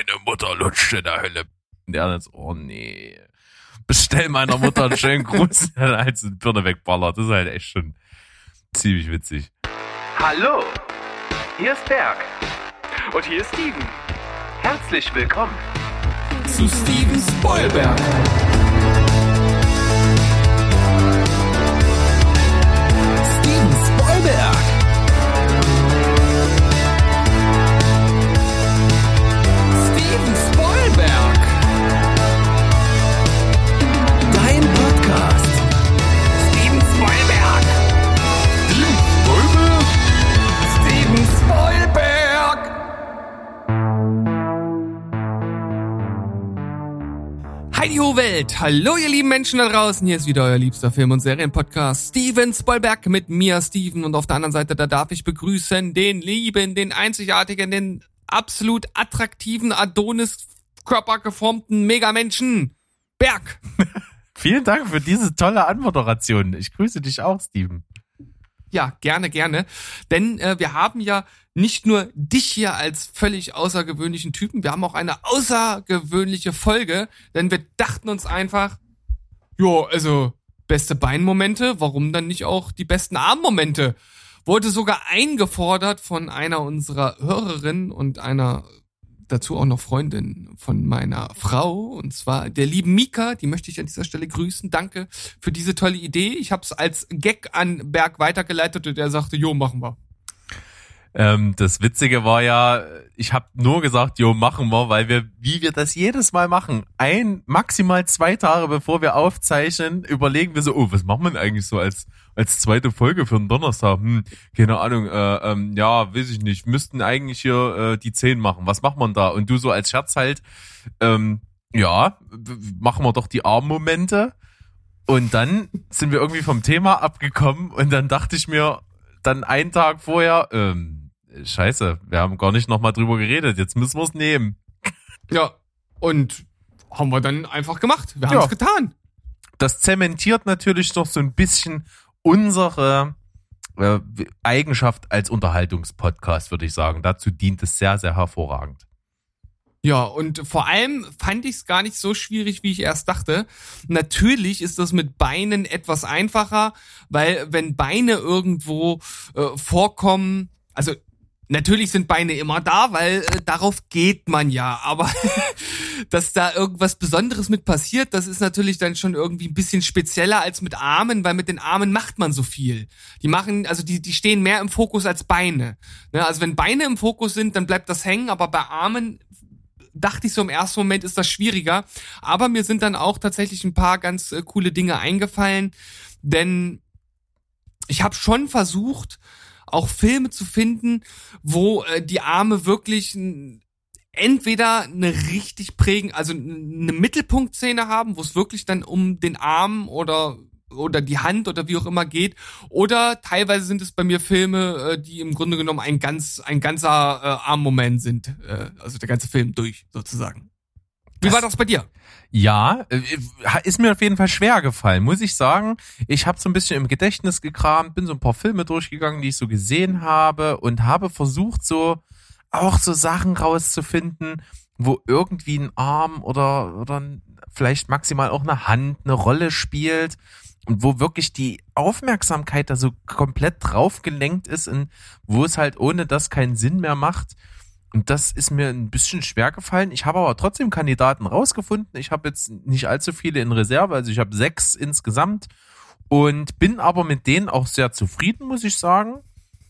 Meine Mutter lutscht in der Hölle. Und der dann so, oh nee. Bestell meiner Mutter einen schönen Gruß, der halt so die Birne wegballert. Das ist halt echt schon ziemlich witzig. Hallo, hier ist Berg. Und hier ist Steven. Herzlich willkommen zu Steven Spoilberg. Heidi Ho Welt! Hallo ihr lieben Menschen da draußen, hier ist wieder euer liebster Film- und Serienpodcast Steven Spoilberg mit mir, Steven, und auf der anderen Seite, da darf ich begrüßen den lieben, den einzigartigen, den absolut attraktiven, Adonis körpergeformten Megamenschen, Berg! Vielen Dank für diese tolle Anmoderation. Ich grüße dich auch, Steven. Ja, gerne, gerne. Denn äh, wir haben ja nicht nur dich hier als völlig außergewöhnlichen Typen, wir haben auch eine außergewöhnliche Folge, denn wir dachten uns einfach, jo, also beste Beinmomente, warum dann nicht auch die besten Armmomente? Wurde sogar eingefordert von einer unserer Hörerinnen und einer dazu auch noch Freundin von meiner Frau, und zwar der lieben Mika, die möchte ich an dieser Stelle grüßen. Danke für diese tolle Idee. Ich habe es als Gag an Berg weitergeleitet und er sagte, jo, machen wir. Ähm, das Witzige war ja, ich habe nur gesagt, jo, machen wir, weil wir, wie wir das jedes Mal machen, ein, maximal zwei Tage bevor wir aufzeichnen, überlegen wir so, oh, was machen wir denn eigentlich so als, als zweite Folge für einen Donnerstag? Hm, keine Ahnung, äh, ähm, ja, weiß ich nicht, müssten eigentlich hier äh, die zehn machen. Was macht man da? Und du so als Scherz halt, ähm, ja, machen wir doch die Armmomente. Und dann sind wir irgendwie vom Thema abgekommen und dann dachte ich mir, dann einen Tag vorher, ähm, scheiße, wir haben gar nicht nochmal drüber geredet, jetzt müssen wir es nehmen. Ja, und haben wir dann einfach gemacht. Wir haben es Ja. getan. Das zementiert natürlich noch so ein bisschen unsere äh, Eigenschaft als Unterhaltungspodcast, würde ich sagen. Dazu dient es sehr, sehr hervorragend. Ja, und vor allem fand ich es gar nicht so schwierig, wie ich erst dachte. Natürlich ist das mit Beinen etwas einfacher, weil wenn Beine irgendwo äh, vorkommen, also natürlich sind Beine immer da, weil äh, darauf geht man ja, aber dass da irgendwas Besonderes mit passiert, das ist natürlich dann schon irgendwie ein bisschen spezieller als mit Armen, weil mit den Armen macht man so viel. Die machen, also die, die stehen mehr im Fokus als Beine. Ne? Also wenn Beine im Fokus sind, dann bleibt das hängen, aber bei Armen dachte ich so im ersten Moment ist das schwieriger. Aber mir sind dann auch tatsächlich ein paar ganz äh, coole Dinge eingefallen, denn ich habe schon versucht, auch Filme zu finden, wo äh, die Arme wirklich entweder eine richtig prägen, also eine Mittelpunktszene haben, wo es wirklich dann um den Arm oder oder die Hand oder wie auch immer geht. Oder teilweise sind es bei mir Filme, äh, die im Grunde genommen ein ganz, ein ganzer äh, Armmoment sind. Äh, also der ganze Film durch, sozusagen. Wie Das- war das bei dir? Ja, äh, ist mir auf jeden Fall schwer gefallen, muss ich sagen. Ich habe so ein bisschen im Gedächtnis gekramt, bin so ein paar Filme durchgegangen, die ich so gesehen habe und habe versucht, so auch so Sachen rauszufinden, wo irgendwie ein Arm oder, oder vielleicht maximal auch eine Hand eine Rolle spielt und wo wirklich die Aufmerksamkeit da so komplett drauf gelenkt ist und wo es halt ohne das keinen Sinn mehr macht. Und das ist mir ein bisschen schwer gefallen. Ich habe aber trotzdem Kandidaten rausgefunden. Ich habe jetzt nicht allzu viele in Reserve, also ich habe sechs insgesamt und bin aber mit denen auch sehr zufrieden, muss ich sagen.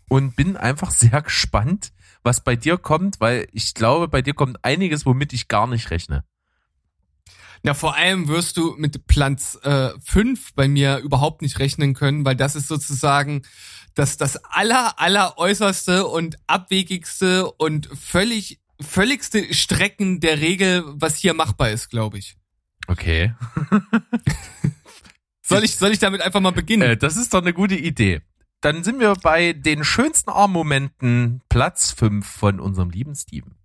Und bin einfach sehr gespannt, was bei dir kommt, weil ich glaube, bei dir kommt einiges, womit ich gar nicht rechne. Ja, vor allem wirst du mit Platz äh, 5 bei mir überhaupt nicht rechnen können, weil das ist sozusagen das, das aller, aller äußerste und abwegigste und völlig, völligste Strecken der Regel, was hier machbar ist, glaube ich. Okay. Soll ich, soll ich damit einfach mal beginnen? Äh, das ist doch eine gute Idee. Dann sind wir bei den schönsten Armmomenten Platz 5 von unserem lieben Steven.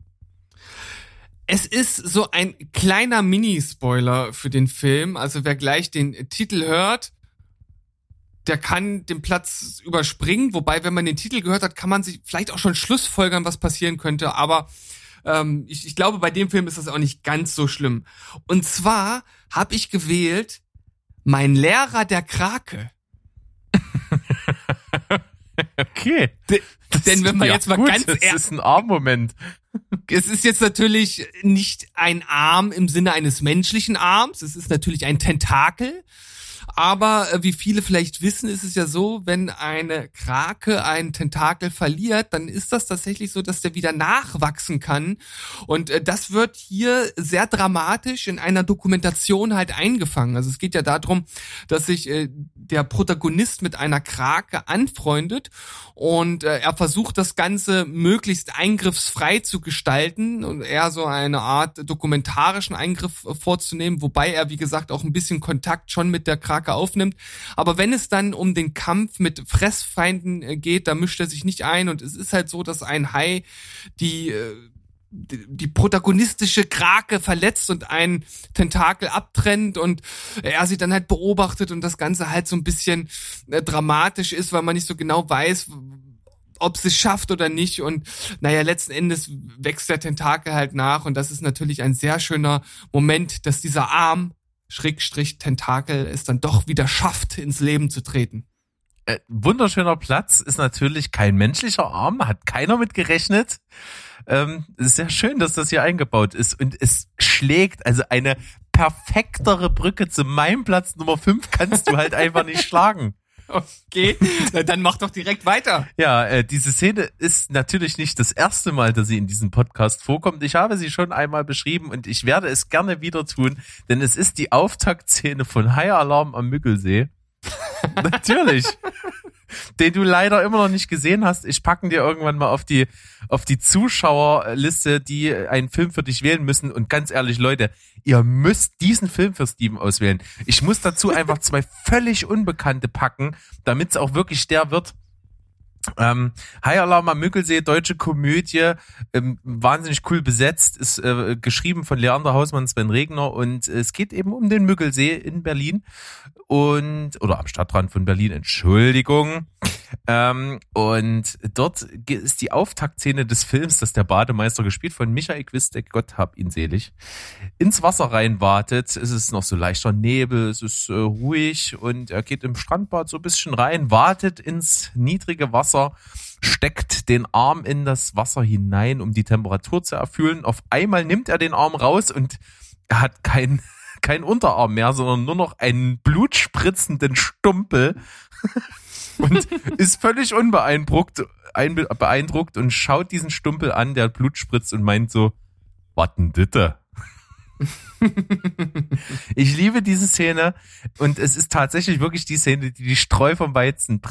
Es ist so ein kleiner Mini-Spoiler für den Film. Also wer gleich den Titel hört, der kann den Platz überspringen. Wobei, wenn man den Titel gehört hat, kann man sich vielleicht auch schon schlussfolgern, was passieren könnte. Aber ähm, ich, ich glaube, bei dem Film ist das auch nicht ganz so schlimm. Und zwar habe ich gewählt, mein Lehrer der Krake. Okay. D denn wenn man Ja, jetzt mal gut, ganz Das ehrlich, ist ein Arm-Moment. Es ist jetzt natürlich nicht ein Arm im Sinne eines menschlichen Arms, es ist natürlich ein Tentakel. Aber äh, wie viele vielleicht wissen, ist es ja so, wenn eine Krake einen Tentakel verliert, dann ist das tatsächlich so, dass der wieder nachwachsen kann. Und äh, das wird hier sehr dramatisch in einer Dokumentation halt eingefangen. Also es geht ja darum, dass sich äh, der Protagonist mit einer Krake anfreundet und äh, er versucht das Ganze möglichst eingriffsfrei zu gestalten und eher so eine Art dokumentarischen Eingriff äh, vorzunehmen, wobei er, wie gesagt, auch ein bisschen Kontakt schon mit der Krake aufnimmt. Aber wenn es dann um den Kampf mit Fressfeinden äh, geht, da mischt er sich nicht ein und es ist halt so, dass ein Hai die äh, die protagonistische Krake verletzt und einen Tentakel abtrennt und er sie dann halt beobachtet und das Ganze halt so ein bisschen äh, dramatisch ist, weil man nicht so genau weiß, ob sie es schafft oder nicht. Und naja, letzten Endes wächst der Tentakel halt nach und das ist natürlich ein sehr schöner Moment, dass dieser Arm, Schrägstrich Tentakel, es dann doch wieder schafft, ins Leben zu treten. Äh, wunderschöner Platz, ist natürlich kein menschlicher Arm, hat keiner mit gerechnet. Ähm, ist sehr schön, dass das hier eingebaut ist und es schlägt, also eine perfektere Brücke zu meinem Platz Nummer 5 kannst du halt einfach nicht schlagen. Okay, dann mach doch direkt weiter. Ja, äh, diese Szene ist natürlich nicht das erste Mal, dass sie in diesem Podcast vorkommt. Ich habe sie schon einmal beschrieben und ich werde es gerne wieder tun, denn es ist die Auftaktszene von High Alarm am Müggelsee. natürlich. Den du leider immer noch nicht gesehen hast. Ich packen dir irgendwann mal auf die, auf die Zuschauerliste, die einen Film für dich wählen müssen. Und ganz ehrlich, Leute, ihr müsst diesen Film für Steven auswählen. Ich muss dazu einfach zwei völlig Unbekannte packen, damit es auch wirklich der wird. Ähm, High Alarm am Müggelsee, deutsche Komödie, ähm, wahnsinnig cool besetzt, ist äh, geschrieben von Leander Hausmann, Sven Regner und es geht eben um den Müggelsee in Berlin und oder am Stadtrand von Berlin, Entschuldigung. Ähm, und dort ist die Auftaktszene des Films, dass der Bademeister gespielt von Michael Quistek, Gott hab ihn selig, ins Wasser reinwartet. Es ist noch so leichter Nebel, es ist äh, ruhig und er geht im Strandbad so ein bisschen rein, wartet ins niedrige Wasser, steckt den Arm in das Wasser hinein, um die Temperatur zu erfüllen. Auf einmal nimmt er den Arm raus und er hat kein kein Unterarm mehr, sondern nur noch einen blutspritzenden Stumpel und ist völlig unbeeindruckt ein, beeindruckt und schaut diesen Stumpel an, der Blut spritzt und meint so, was denn ditte? ich liebe diese Szene und es ist tatsächlich wirklich die Szene, die die Streu vom Weizen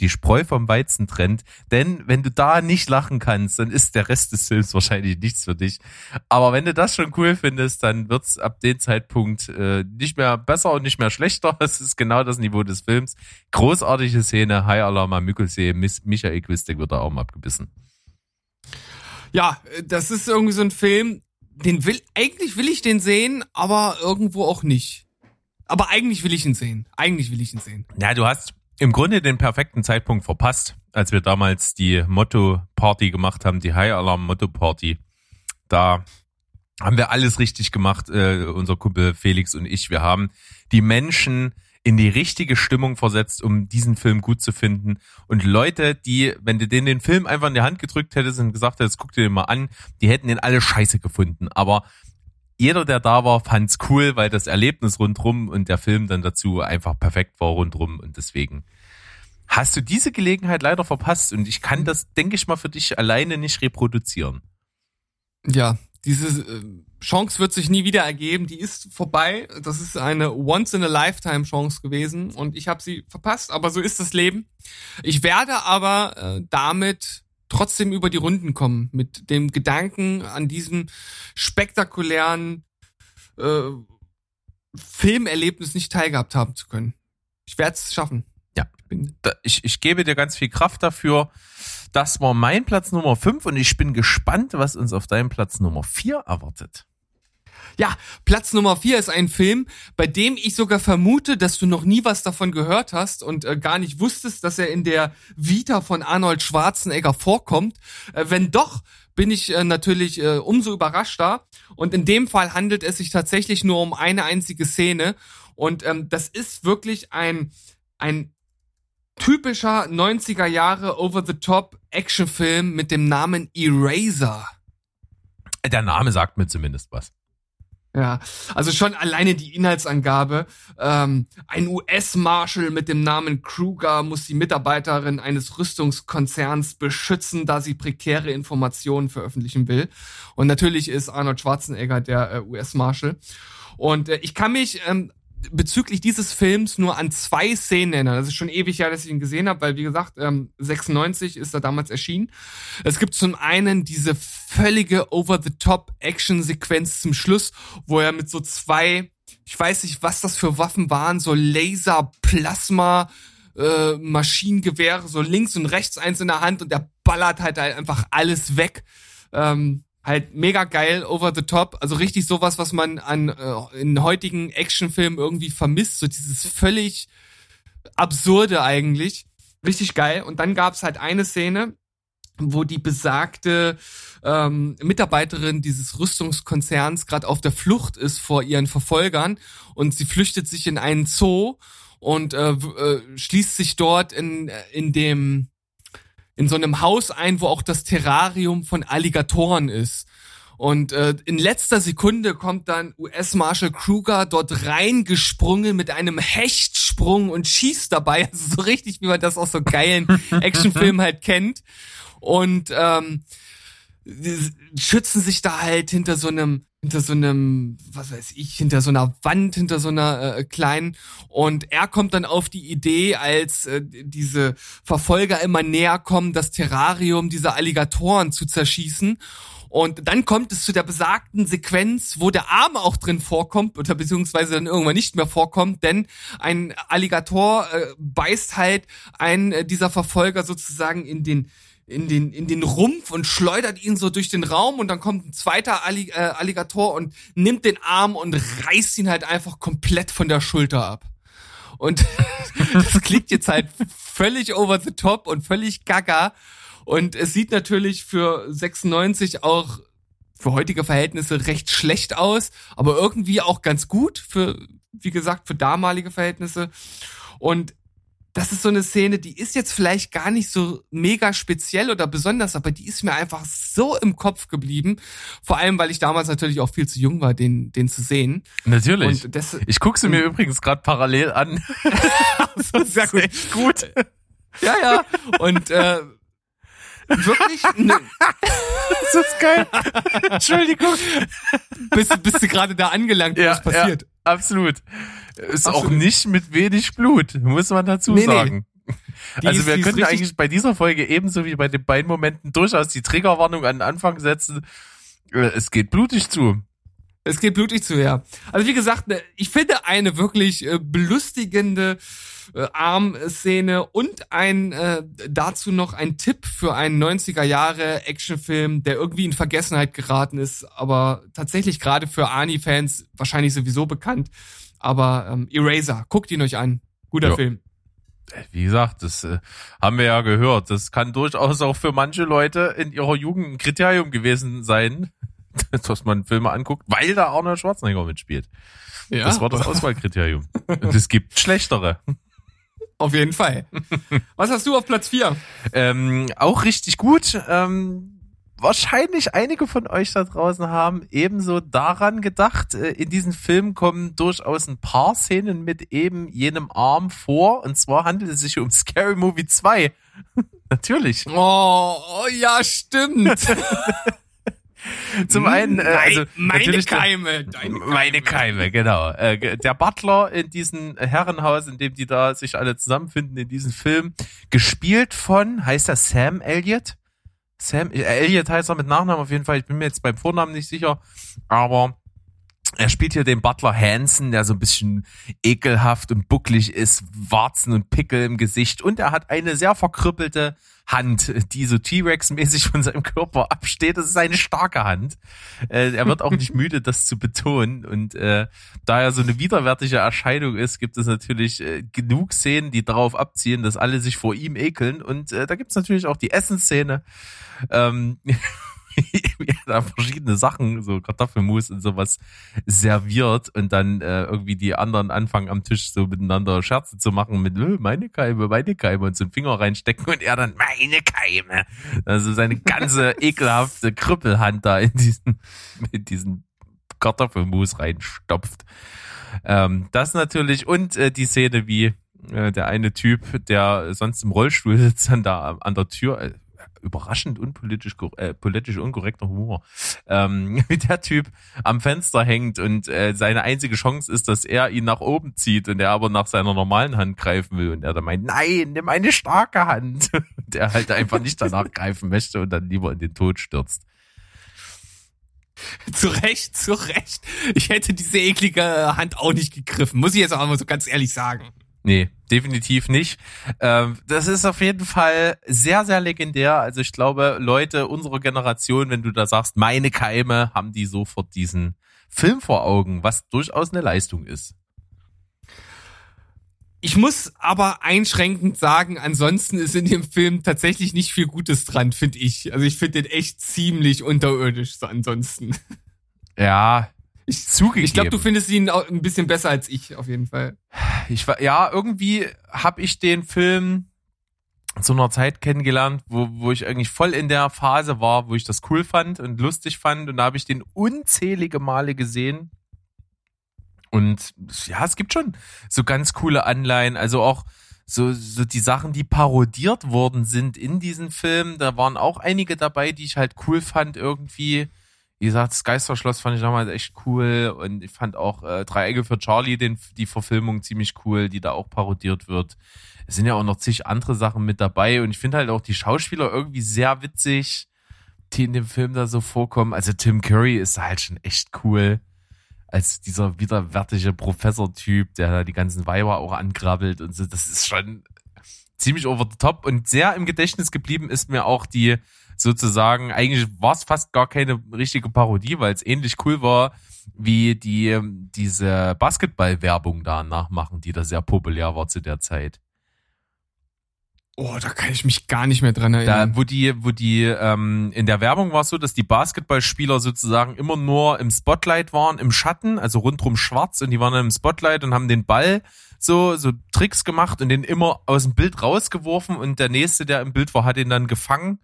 die Spreu vom Weizen trennt, denn wenn du da nicht lachen kannst, dann ist der Rest des Films wahrscheinlich nichts für dich. Aber wenn du das schon cool findest, dann wird's ab dem Zeitpunkt äh, nicht mehr besser und nicht mehr schlechter. Es ist genau das Niveau des Films. Großartige Szene, High Alarm am Müggelsee, Miss Michael Quistek wird da Arm abgebissen. Ja, das ist irgendwie so ein Film, den will, eigentlich will ich den sehen, aber irgendwo auch nicht. Aber eigentlich will ich ihn sehen. Eigentlich will ich ihn sehen. Ja, du hast im Grunde den perfekten Zeitpunkt verpasst, als wir damals die Motto-Party gemacht haben, die High Alarm Motto-Party. Da haben wir alles richtig gemacht, äh, unser Kumpel Felix und ich. Wir haben die Menschen in die richtige Stimmung versetzt, um diesen Film gut zu finden. Und Leute, die, wenn du denen den Film einfach in die Hand gedrückt hättest und gesagt hättest, guck dir den mal an, die hätten den alle scheiße gefunden. Aber jeder, der da war, fand's cool, weil das Erlebnis rundrum und der Film dann dazu einfach perfekt war rundrum und deswegen hast du diese Gelegenheit leider verpasst und ich kann das, denke ich mal, für dich alleine nicht reproduzieren. Ja, diese äh, Chance wird sich nie wieder ergeben. Die ist vorbei. Das ist eine Once-in-a-Lifetime-Chance gewesen und ich habe sie verpasst. Aber so ist das Leben. Ich werde aber äh, damit trotzdem über die Runden kommen mit dem Gedanken an diesem spektakulären äh, Filmerlebnis nicht teilgehabt haben zu können. Ich werde es schaffen. Ja. Da- Ich, ich gebe dir ganz viel Kraft dafür. Das war mein Platz Nummer 5 und ich bin gespannt, was uns auf deinem Platz Nummer 4 erwartet. Ja, Platz Nummer vier ist ein Film, bei dem ich sogar vermute, dass du noch nie was davon gehört hast und äh, gar nicht wusstest, dass er in der Vita von Arnold Schwarzenegger vorkommt. Äh, wenn doch, bin ich äh, natürlich äh, umso überraschter. Und in dem Fall handelt es sich tatsächlich nur um eine einzige Szene. Und ähm, das ist wirklich ein, ein typischer 90er Jahre Over-the-Top Actionfilm mit dem Namen Eraser. Der Name sagt mir zumindest was. Ja, also schon alleine die Inhaltsangabe. Ähm, ein US-Marshal mit dem Namen Kruger muss die Mitarbeiterin eines Rüstungskonzerns beschützen, da sie prekäre Informationen veröffentlichen will. Und natürlich ist Arnold Schwarzenegger der äh, US-Marshal. Und äh, ich kann mich ähm, bezüglich dieses Films nur an zwei Szenen erinnern. Das ist schon ewig her, dass ich ihn gesehen habe, weil wie gesagt, ähm, 96 ist er damals erschienen. Es gibt zum einen diese völlige Over-the-Top-Action-Sequenz zum Schluss, wo er mit so zwei, ich weiß nicht, was das für Waffen waren, so Laser, Plasma, äh, Maschinengewehre, so links und rechts eins in der Hand und der ballert halt, halt einfach alles weg. Ähm, halt mega geil, over the top, also richtig sowas, was man an äh, in heutigen Actionfilmen irgendwie vermisst, so dieses völlig absurde eigentlich, richtig geil. Und dann gab's halt eine Szene, wo die besagte ähm, Mitarbeiterin dieses Rüstungskonzerns gerade auf der Flucht ist vor ihren Verfolgern. Und sie flüchtet sich in einen Zoo und äh, äh, schließt sich dort in in dem in so einem Haus ein, wo auch das Terrarium von Alligatoren ist. Und äh, in letzter Sekunde kommt dann US-Marshal Kruger dort reingesprungen mit einem Hechtsprung und schießt dabei. Also so richtig, wie man das aus so geilen Actionfilmen halt kennt. Und ähm, schützen sich da halt hinter so einem hinter so einem, was weiß ich, hinter so einer Wand, hinter so einer äh, kleinen. Und er kommt dann auf die Idee, als äh, diese Verfolger immer näher kommen, das Terrarium dieser Alligatoren zu zerschießen. Und dann kommt es zu der besagten Sequenz, wo der Arm auch drin vorkommt oder beziehungsweise dann irgendwann nicht mehr vorkommt, denn ein Alligator äh, beißt halt einen äh, dieser Verfolger sozusagen in den in den, in den Rumpf und schleudert ihn so durch den Raum und dann kommt ein zweiter Allig äh, Alligator und nimmt den Arm und reißt ihn halt einfach komplett von der Schulter ab. Und das klingt jetzt halt völlig over the top und völlig gaga. Und es sieht natürlich für 96 auch für heutige Verhältnisse recht schlecht aus, aber irgendwie auch ganz gut für, wie gesagt, für damalige Verhältnisse. Und das ist so eine Szene, die ist jetzt vielleicht gar nicht so mega speziell oder besonders, aber die ist mir einfach so im Kopf geblieben. Vor allem, weil ich damals natürlich auch viel zu jung war, den, den zu sehen. Natürlich. Das, ich gucke sie mir übrigens gerade parallel an. sehr gut. Echt gut. Ja, ja. Und äh, wirklich ne, Das ist geil. Entschuldigung. bist, bist du gerade da angelangt, wo es passiert. Ja, absolut. Ist auch Absolut. nicht mit wenig Blut, muss man dazu Nee, nee. sagen. Die also ist- wir könnten eigentlich bei dieser Folge ebenso wie bei den beiden Momenten durchaus die Triggerwarnung an den Anfang setzen. Äh, Es geht blutig zu. Es geht blutig zu, ja. Also wie gesagt, ne, ich finde eine wirklich äh, belustigende äh, Armszene und ein äh, dazu noch ein Tipp für einen 90er Jahre Actionfilm, der irgendwie in Vergessenheit geraten ist, aber tatsächlich gerade für Arnie-Fans wahrscheinlich sowieso bekannt. Aber ähm, Eraser, guckt ihn euch an. Guter Ja. Film. Äh, Wie gesagt, das äh, haben wir ja gehört. Das kann durchaus auch für manche Leute in ihrer Jugend ein Kriterium gewesen sein, dass man Filme anguckt, weil da Arnold Schwarzenegger mitspielt. Ja, Das war das Auswahlkriterium. Und es gibt schlechtere. auf jeden Fall. Was hast du auf Platz 4? Ähm, auch richtig gut. Ähm, wahrscheinlich einige von euch da draußen haben ebenso daran gedacht. Äh, in diesem Film kommen durchaus ein paar Szenen mit eben jenem Arm vor. Und zwar handelt es sich um Scary Movie 2. Natürlich. Oh, oh ja, stimmt. Zum einen, äh, also meine natürlich Keime. Deine Meine Keime, genau. Äh, der Butler in diesem Herrenhaus, in dem die da sich alle zusammenfinden, in diesem Film, gespielt von, heißt er Sam Elliott? Sam, äh, Elliott heißt er mit Nachnamen auf jeden Fall, ich bin mir jetzt beim Vornamen nicht sicher, aber er spielt hier den Butler Hansen, der so ein bisschen ekelhaft und bucklig ist, Warzen und Pickel im Gesicht. Und er hat eine sehr verkrüppelte Hand, die so T-Rex-mäßig von seinem Körper absteht. Das ist eine starke Hand. Äh, er wird auch nicht müde, das zu betonen. Und äh, da er so eine widerwärtige Erscheinung ist, gibt es natürlich äh, genug Szenen, die darauf abziehen, dass alle sich vor ihm ekeln. Und äh, da gibt es natürlich auch die Essensszene. Ähm, wie er da verschiedene Sachen, so Kartoffelmus und sowas serviert und dann äh, irgendwie die anderen anfangen am Tisch so miteinander Scherze zu machen mit äh, meine Keime, meine Keime und so einen Finger reinstecken und er dann meine Keime. Also seine ganze ekelhafte Krüppelhand da in diesen, in diesen Kartoffelmus reinstopft. Ähm, das natürlich und äh, die Szene, wie äh, der eine Typ, der sonst im Rollstuhl sitzt, dann da an der Tür, äh, überraschend unpolitisch äh, politisch unkorrekter Humor, ähm, wie der Typ am Fenster hängt und äh, seine einzige Chance ist, dass er ihn nach oben zieht und er aber nach seiner normalen Hand greifen will und er dann meint, nein, nimm eine starke Hand und er halt einfach nicht danach greifen möchte und dann lieber in den Tod stürzt. Zu Recht, zu Recht. Ich hätte diese eklige Hand auch nicht gegriffen, muss ich jetzt auch mal so ganz ehrlich sagen. Nee, definitiv nicht. Ähm, das ist auf jeden Fall sehr, sehr legendär. Also ich glaube, Leute unserer Generation, wenn du da sagst, meine Keime, haben die sofort diesen Film vor Augen, was durchaus eine Leistung ist. Ich muss aber einschränkend sagen, ansonsten ist in dem Film tatsächlich nicht viel Gutes dran, finde ich. Also ich finde den echt ziemlich unterirdisch so ansonsten. Ja, ich zugegeben. Ich glaube, du findest ihn auch ein bisschen besser als ich, auf jeden Fall. Ich war, ja, irgendwie habe ich den Film zu einer Zeit kennengelernt, wo, wo ich eigentlich voll in der Phase war, wo ich das cool fand und lustig fand. Und da habe ich den unzählige Male gesehen. Und ja, es gibt schon so ganz coole Anleihen. Also auch so, so die Sachen, die parodiert worden sind in diesen Filmen. Da waren auch einige dabei, die ich halt cool fand irgendwie wie gesagt, das Geisterschloss fand ich damals echt cool und ich fand auch äh, Dreiecke für Charlie, den, die Verfilmung ziemlich cool, die da auch parodiert wird. Es sind ja auch noch zig andere Sachen mit dabei und ich finde halt auch die Schauspieler irgendwie sehr witzig, die in dem Film da so vorkommen. Also Tim Curry ist da halt schon echt cool als dieser widerwärtige Professor-Typ, der da die ganzen Weiber auch angrabbelt und so. Das ist schon ziemlich over the top und sehr im Gedächtnis geblieben ist mir auch die sozusagen, eigentlich war es fast gar keine richtige Parodie, weil es ähnlich cool war, wie die diese Basketball-Werbung da nachmachen, die da sehr populär war zu der Zeit. Oh, da kann ich mich gar nicht mehr dran erinnern. Da, wo die, wo die, ähm, in der Werbung war es so, dass die Basketballspieler sozusagen immer nur im Spotlight waren, im Schatten, also rundrum schwarz und die waren dann im Spotlight und haben den Ball so, so Tricks gemacht und den immer aus dem Bild rausgeworfen und der nächste, der im Bild war, hat ihn dann gefangen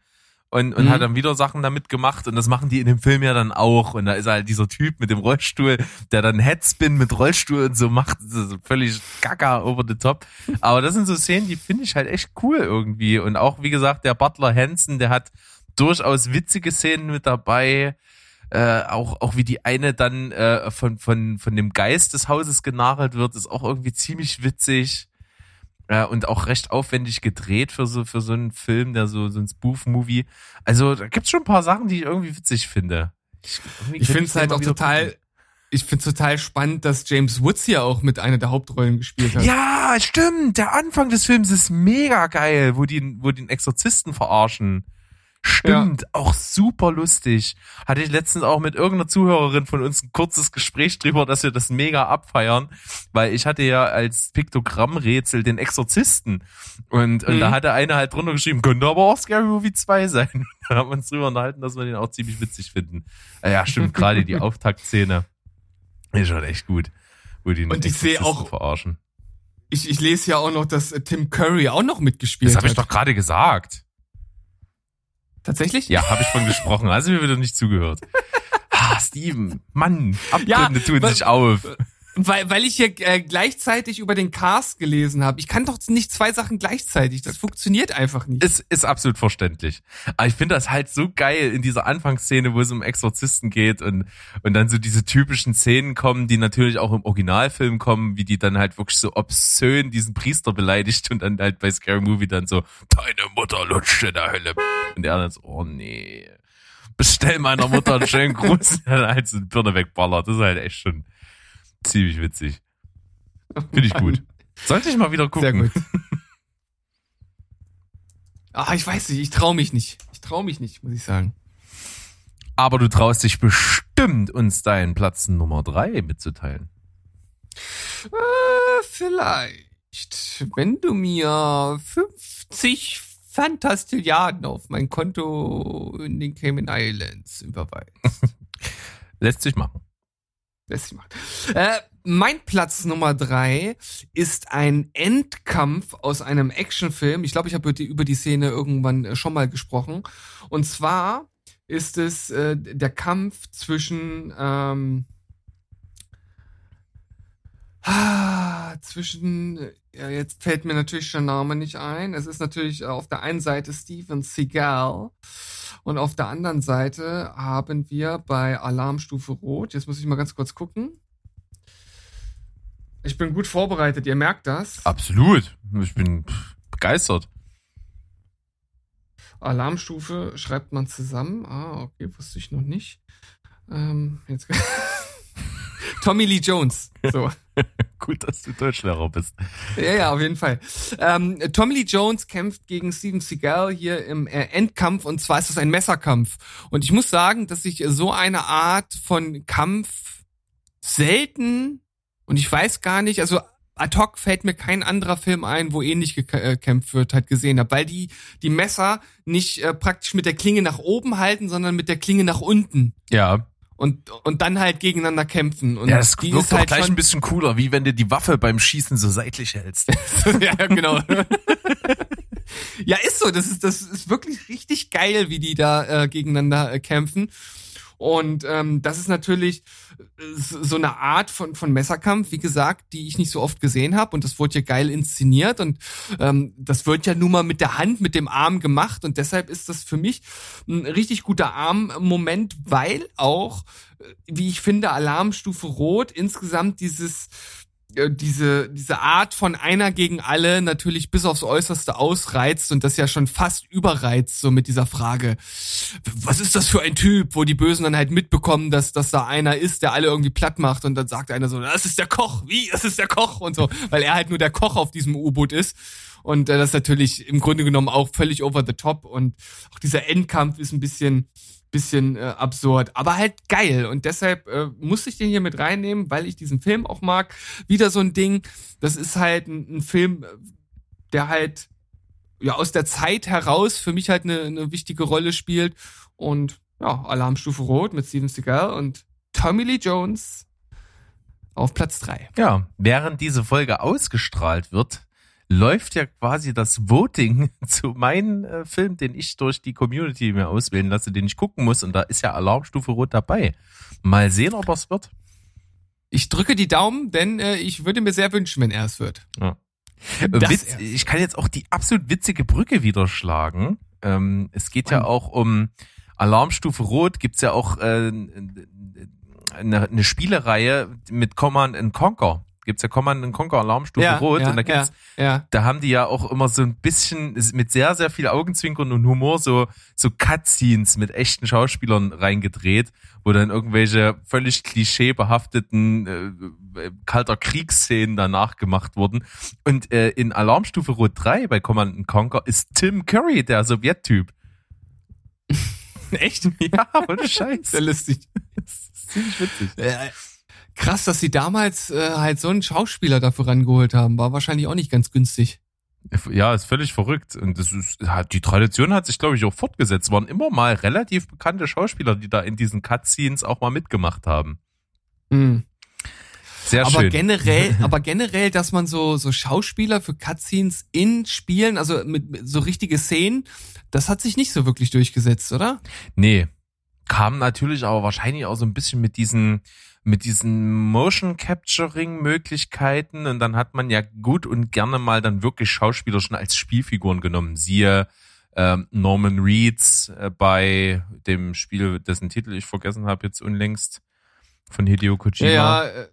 und, und mhm. hat dann wieder Sachen damit gemacht und das machen die in dem Film ja dann auch und da ist halt dieser Typ mit dem Rollstuhl, der dann Headspin mit Rollstuhl und so macht, das ist völlig gaga over the top. Aber das sind so Szenen, die finde ich halt echt cool irgendwie und auch wie gesagt der Butler Hansen, der hat durchaus witzige Szenen mit dabei. Äh, auch auch wie die eine dann äh, von von von dem Geist des Hauses genagelt wird, ist auch irgendwie ziemlich witzig. Ja, und auch recht aufwendig gedreht für so, für so einen Film, der so, so ein Spoof-Movie. Also, da gibt's schon ein paar Sachen, die ich irgendwie witzig finde. Ich, ich finde es halt auch total, gucken. ich finde total spannend, dass James Woods hier auch mit einer der Hauptrollen gespielt hat. Ja, stimmt. Der Anfang des Films ist mega geil, wo die, wo die den Exorzisten verarschen. Stimmt, ja. auch super lustig. Hatte ich letztens auch mit irgendeiner Zuhörerin von uns ein kurzes Gespräch drüber, dass wir das mega abfeiern, weil ich hatte ja als Piktogrammrätsel den Exorzisten und, und mhm. da hatte eine halt drunter geschrieben, könnte aber auch Scary Movie 2 sein. da haben wir uns drüber unterhalten, dass wir den auch ziemlich witzig finden. Ja, stimmt, gerade die Auftaktszene ist schon echt gut, wo die und ich sehe auch verarschen. Ich, ich lese ja auch noch, dass Tim Curry auch noch mitgespielt hat. Das habe ich doch gerade gesagt. Tatsächlich? Ja, habe ich von gesprochen. Also mir wieder nicht zugehört. Ah, Steven, Mann, Abgründe ja, tun sich auf. Weil, weil ich hier äh, gleichzeitig über den Cast gelesen habe. Ich kann doch nicht zwei Sachen gleichzeitig. Das funktioniert einfach nicht. Ist, ist absolut verständlich. Aber ich finde das halt so geil in dieser Anfangsszene, wo es um Exorzisten geht und, und dann so diese typischen Szenen kommen, die natürlich auch im Originalfilm kommen, wie die dann halt wirklich so obszön diesen Priester beleidigt und dann halt bei Scary Movie dann so, deine Mutter lutscht in der Hölle. Und er dann so, oh nee. Bestell meiner Mutter einen schönen Gruß, der halt so eine Birne wegballert. Das ist halt echt schon ziemlich witzig. Finde ich gut. Sollte ich mal wieder gucken. Sehr gut. Ah, ich weiß nicht, ich trau mich nicht. Ich trau mich nicht, muss ich sagen. Aber du traust dich bestimmt, uns deinen Platz Nummer drei mitzuteilen. Äh, vielleicht, wenn du mir 50 Fantastilliarden auf mein Konto in den Cayman Islands überweist. Lässt sich machen. Lässt sich machen. Äh, mein Platz Nummer drei ist ein Endkampf aus einem Actionfilm. Ich glaube, ich habe über die, Szene irgendwann äh, schon mal gesprochen. Und zwar ist es äh, der Kampf zwischen ähm, ah, zwischen äh, ja, jetzt fällt mir natürlich schon Name nicht ein. Es ist natürlich auf der einen Seite Steven Seagal und auf der anderen Seite haben wir bei Alarmstufe Rot, jetzt muss ich mal ganz kurz gucken. Ich bin gut vorbereitet, ihr merkt das. Absolut. Ich bin begeistert. Alarmstufe schreibt man zusammen. Ah, okay, wusste ich noch nicht. Ähm, jetzt Tommy Lee Jones. So. Gut, dass du Deutschlehrer bist. Ja, ja, auf jeden Fall. Ähm, Tommy Lee Jones kämpft gegen Steven Seagal hier im äh, Endkampf und zwar ist es ein Messerkampf. Und ich muss sagen, dass ich so eine Art von Kampf selten und ich weiß gar nicht, also ad hoc fällt mir kein anderer Film ein, wo ähnlich gekämpft wird, halt gesehen habe, weil die die Messer nicht äh, praktisch mit der Klinge nach oben halten, sondern mit der Klinge nach unten Ja. Und und dann halt gegeneinander kämpfen. Und Ja, das wirkt ist doch halt gleich ein bisschen cooler, wie wenn du die Waffe beim Schießen so seitlich hältst. ja, genau. ja, ist so. Das ist, das ist wirklich richtig geil, wie die da äh, gegeneinander äh, kämpfen. Und ähm, das ist natürlich äh, so eine Art von, von Messerkampf, wie gesagt, die ich nicht so oft gesehen habe. Und das wurde ja geil inszeniert. Und ähm, das wird ja nun mal mit der Hand, mit dem Arm gemacht. Und deshalb ist das für mich ein richtig guter Armmoment, weil auch, äh, wie ich finde, Alarmstufe Rot insgesamt dieses diese, diese Art von einer gegen alle natürlich bis aufs Äußerste ausreizt und das ja schon fast überreizt, so mit dieser Frage, was ist das für ein Typ, wo die Bösen dann halt mitbekommen, dass, dass da einer ist, der alle irgendwie platt macht und dann sagt einer so, das ist der Koch, wie, das ist der Koch und so, weil er halt nur der Koch auf diesem U-Boot ist und äh, das ist natürlich im Grunde genommen auch völlig over the top und auch dieser Endkampf ist ein bisschen, bisschen äh, absurd, aber halt geil und deshalb äh, musste ich den hier mit reinnehmen, weil ich diesen Film auch mag. Wieder so ein Ding, das ist halt ein, ein Film, äh, der halt ja aus der Zeit heraus für mich halt eine, eine wichtige Rolle spielt und ja, Alarmstufe Rot mit Steven Seagal und Tommy Lee Jones auf Platz drei. Ja, während diese Folge ausgestrahlt wird, läuft ja quasi das Voting zu meinem äh, Film, den ich durch die Community mir auswählen lasse, den ich gucken muss. Und da ist ja Alarmstufe Rot dabei. Mal sehen, ob es wird. Ich drücke die Daumen, denn äh, ich würde mir sehr wünschen, wenn er es wird. Ja. Witz, ich kann jetzt auch die absolut witzige Brücke wieder schlagen. Ähm, es geht ja auch um Alarmstufe Rot, gibt's ja auch äh, eine, eine Spielereihe mit Command and Conquer. Gibt's ja Command and Conquer Alarmstufe Rot ja, und da gibt's ja, ja. da haben die ja auch immer so ein bisschen mit sehr, sehr viel Augenzwinkern und Humor so, so Cutscenes mit echten Schauspielern reingedreht, wo dann irgendwelche völlig klischeebehafteten äh, kalter Kriegsszenen danach gemacht wurden. Und äh, in Alarmstufe Rot 3 bei Command Conquer ist Tim Curry der Sowjettyp. Echt? Ja, ohne Scheiß. Sehr lustig. Das ist ziemlich witzig. Krass, dass sie damals äh, halt so einen Schauspieler dafür rangeholt haben. War wahrscheinlich auch nicht ganz günstig. Ja, ist völlig verrückt. Und das ist, die Tradition hat sich, glaube ich, auch fortgesetzt. Waren immer mal relativ bekannte Schauspieler, die da in diesen Cutscenes auch mal mitgemacht haben. Mhm. Sehr aber schön. generell, aber generell, dass man so so Schauspieler für Cutscenes in Spielen, also mit, mit so richtige Szenen, das hat sich nicht so wirklich durchgesetzt, oder? Nee. Kam natürlich aber wahrscheinlich auch so ein bisschen mit diesen, mit diesen Motion Capturing Möglichkeiten und dann hat man ja gut und gerne mal dann wirklich Schauspieler schon als Spielfiguren genommen. Siehe ähm, Norman Reeds äh, bei dem Spiel, dessen Titel ich vergessen habe jetzt unlängst von Hideo Kojima. Ja, äh,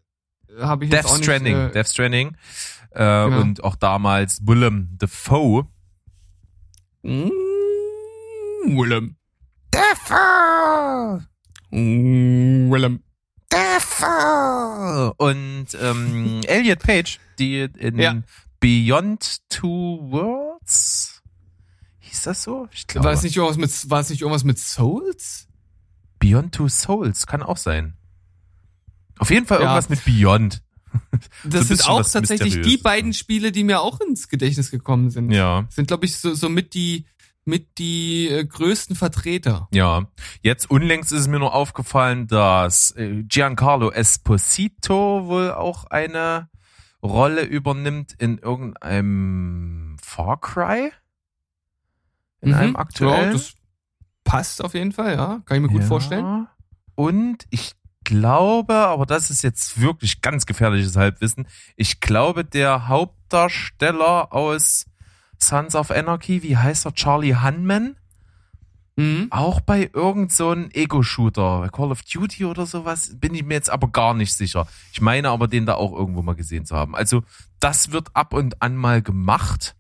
habe ich Death jetzt auch nicht. Stranding, äh, Death Stranding. Äh, Und auch damals Willem Dafoe. mm, Willem. Dafoe! Willem. Dafoe! Und ähm, Elliot Page, die in Ja. Beyond Two Worlds Hieß das so? Ich glaube. War es nicht irgendwas mit, war es nicht irgendwas mit Souls? Beyond Two Souls, kann auch sein. Auf jeden Fall Ja. irgendwas mit Beyond. Das ein sind auch tatsächlich die Mysteriöses. beiden Spiele, die mir auch ins Gedächtnis gekommen sind. Ja. Sind, glaube ich, so, so mit die, mit die äh, größten Vertreter. Ja, jetzt unlängst ist es mir nur aufgefallen, dass äh, Giancarlo Esposito wohl auch eine Rolle übernimmt in irgendeinem Far Cry. In Mhm. einem aktuellen. Ja, das passt auf jeden Fall, ja. Kann ich mir gut Ja. vorstellen. Und ich glaube, aber das ist jetzt wirklich ganz gefährliches Halbwissen, ich glaube, der Hauptdarsteller aus Sons of Anarchy, wie heißt er, Charlie Hunman? Mhm. Auch bei irgend so einem Ego-Shooter, Call of Duty oder sowas, bin ich mir jetzt aber gar nicht sicher. Ich meine aber, den da auch irgendwo mal gesehen zu haben. Also, das wird ab und an mal gemacht.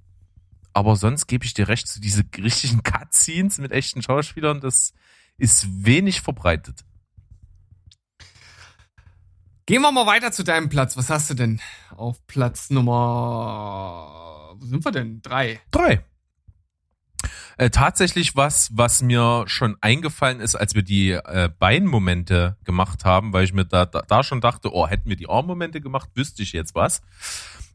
Aber sonst gebe ich dir recht, so diese richtigen Cutscenes mit echten Schauspielern, das ist wenig verbreitet. Gehen wir mal weiter zu deinem Platz. Was hast du denn auf Platz Nummer, wo sind wir denn? Drei. Drei. Äh, tatsächlich was, was mir schon eingefallen ist, als wir die äh, Beinmomente gemacht haben, weil ich mir da, da, da schon dachte, oh, hätten wir die Armmomente gemacht, wüsste ich jetzt was.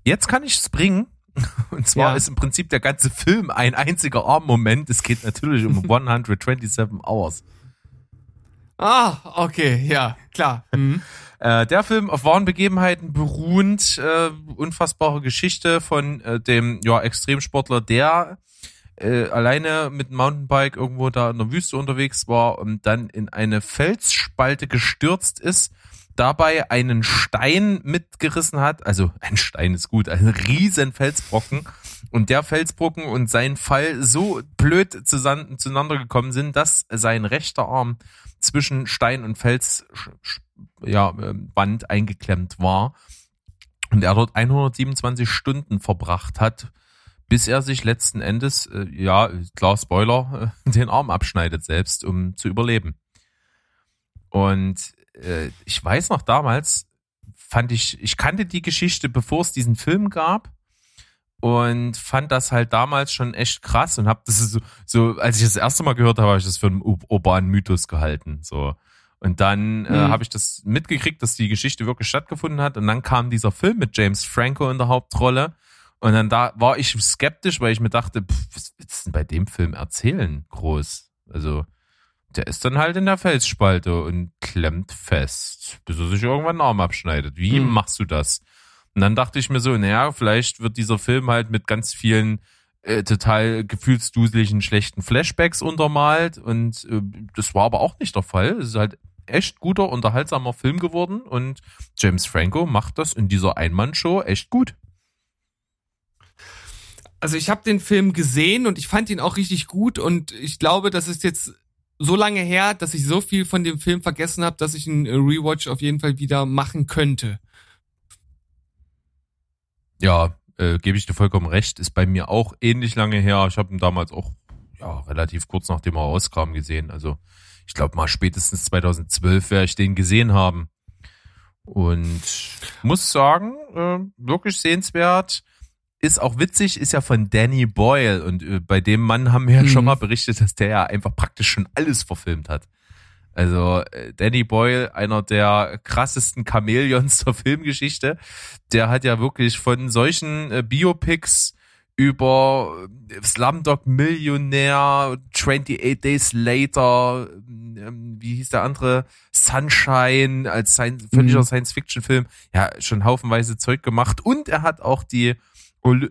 Jetzt kann ich es bringen. Und zwar Ja. ist im Prinzip der ganze Film ein einziger Armmoment. Es geht natürlich um 127 Hours. Ah, okay, ja, klar. Mhm. Äh, der Film auf wahren Begebenheiten beruhend, äh, unfassbare Geschichte von äh, dem ja, Extremsportler, der äh, alleine mit Mountainbike irgendwo da in der Wüste unterwegs war und dann in eine Felsspalte gestürzt ist, dabei einen Stein mitgerissen hat, also ein Stein ist gut, ein riesen Felsbrocken und der Felsbrocken und sein Fall so blöd zueinander gekommen sind, dass sein rechter Arm zwischen Stein und Fels sch- sch- ja, ähm, Wand eingeklemmt war und er dort 127 Stunden verbracht hat, bis er sich letzten Endes, äh, ja, klar, Spoiler, den Arm abschneidet selbst, um zu überleben. Und äh, ich weiß noch damals, fand ich, ich kannte die Geschichte, bevor es diesen Film gab und fand das halt damals schon echt krass und hab das so, so als ich das erste Mal gehört habe, habe ich das für einen ur- urbanen Mythos gehalten, so. Und dann äh, Mhm. habe ich das mitgekriegt, dass die Geschichte wirklich stattgefunden hat. Und dann kam dieser Film mit James Franco in der Hauptrolle. Und dann da war ich skeptisch, weil ich mir dachte, pff, was willst du denn bei dem Film erzählen, groß? Also, der ist dann halt in der Felsspalte und klemmt fest, bis er sich irgendwann den Arm abschneidet. Wie Mhm. machst du das? Und dann dachte ich mir so, naja, vielleicht wird dieser Film halt mit ganz vielen äh, total gefühlsduseligen, schlechten Flashbacks untermalt. Und äh, das war aber auch nicht der Fall. Es ist halt echt guter, unterhaltsamer Film geworden. Und James Franco macht das in dieser Einmannshow echt gut. Also ich habe den Film gesehen und ich fand ihn auch richtig gut und ich glaube, das ist jetzt so lange her, dass ich so viel von dem Film vergessen habe, dass ich einen Rewatch auf jeden Fall wieder machen könnte. Ja, äh, gebe ich dir vollkommen recht. Ist bei mir auch ähnlich lange her. Ich habe ihn damals auch ja relativ kurz nachdem er rauskam gesehen. Also ich glaube mal spätestens 2012 werde ich den gesehen haben. Und muss sagen, äh, wirklich sehenswert. Ist auch witzig, ist ja von Danny Boyle. Und äh, bei dem Mann haben wir ja Mhm. schon mal berichtet, dass der ja einfach praktisch schon alles verfilmt hat. Also äh, Danny Boyle, einer der krassesten Chamäleons der Filmgeschichte, der hat ja wirklich von solchen äh, Biopics über äh, Slumdog Millionär, 28 Days Later, ähm, wie hieß der andere, Sunshine als Science, völliger Mhm. Science-Fiction-Film, ja, schon haufenweise Zeug gemacht. Und er hat auch die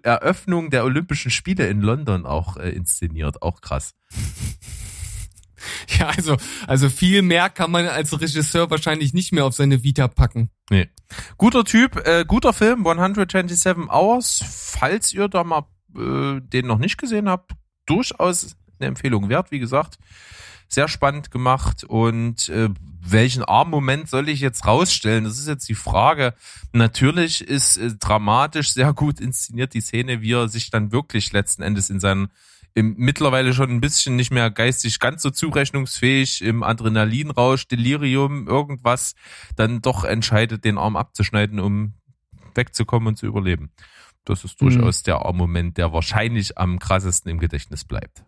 Eröffnung der Olympischen Spiele in London auch äh, inszeniert, auch krass. Ja, also, also viel mehr kann man als Regisseur wahrscheinlich nicht mehr auf seine Vita packen. Nee. Guter Typ, äh, guter Film, 127 Hours. Falls ihr da mal äh, den noch nicht gesehen habt, durchaus eine Empfehlung wert, wie gesagt. Sehr spannend gemacht und äh, welchen Armmoment soll ich jetzt rausstellen? Das ist jetzt die Frage. Natürlich ist äh, dramatisch sehr gut inszeniert die Szene, wie er sich dann wirklich letzten Endes in seinen im mittlerweile schon ein bisschen nicht mehr geistig ganz so zurechnungsfähig, im Adrenalinrausch, Delirium, irgendwas, dann doch entscheidet, den Arm abzuschneiden, um wegzukommen und zu überleben. Das ist durchaus der Armmoment, der wahrscheinlich am krassesten im Gedächtnis bleibt.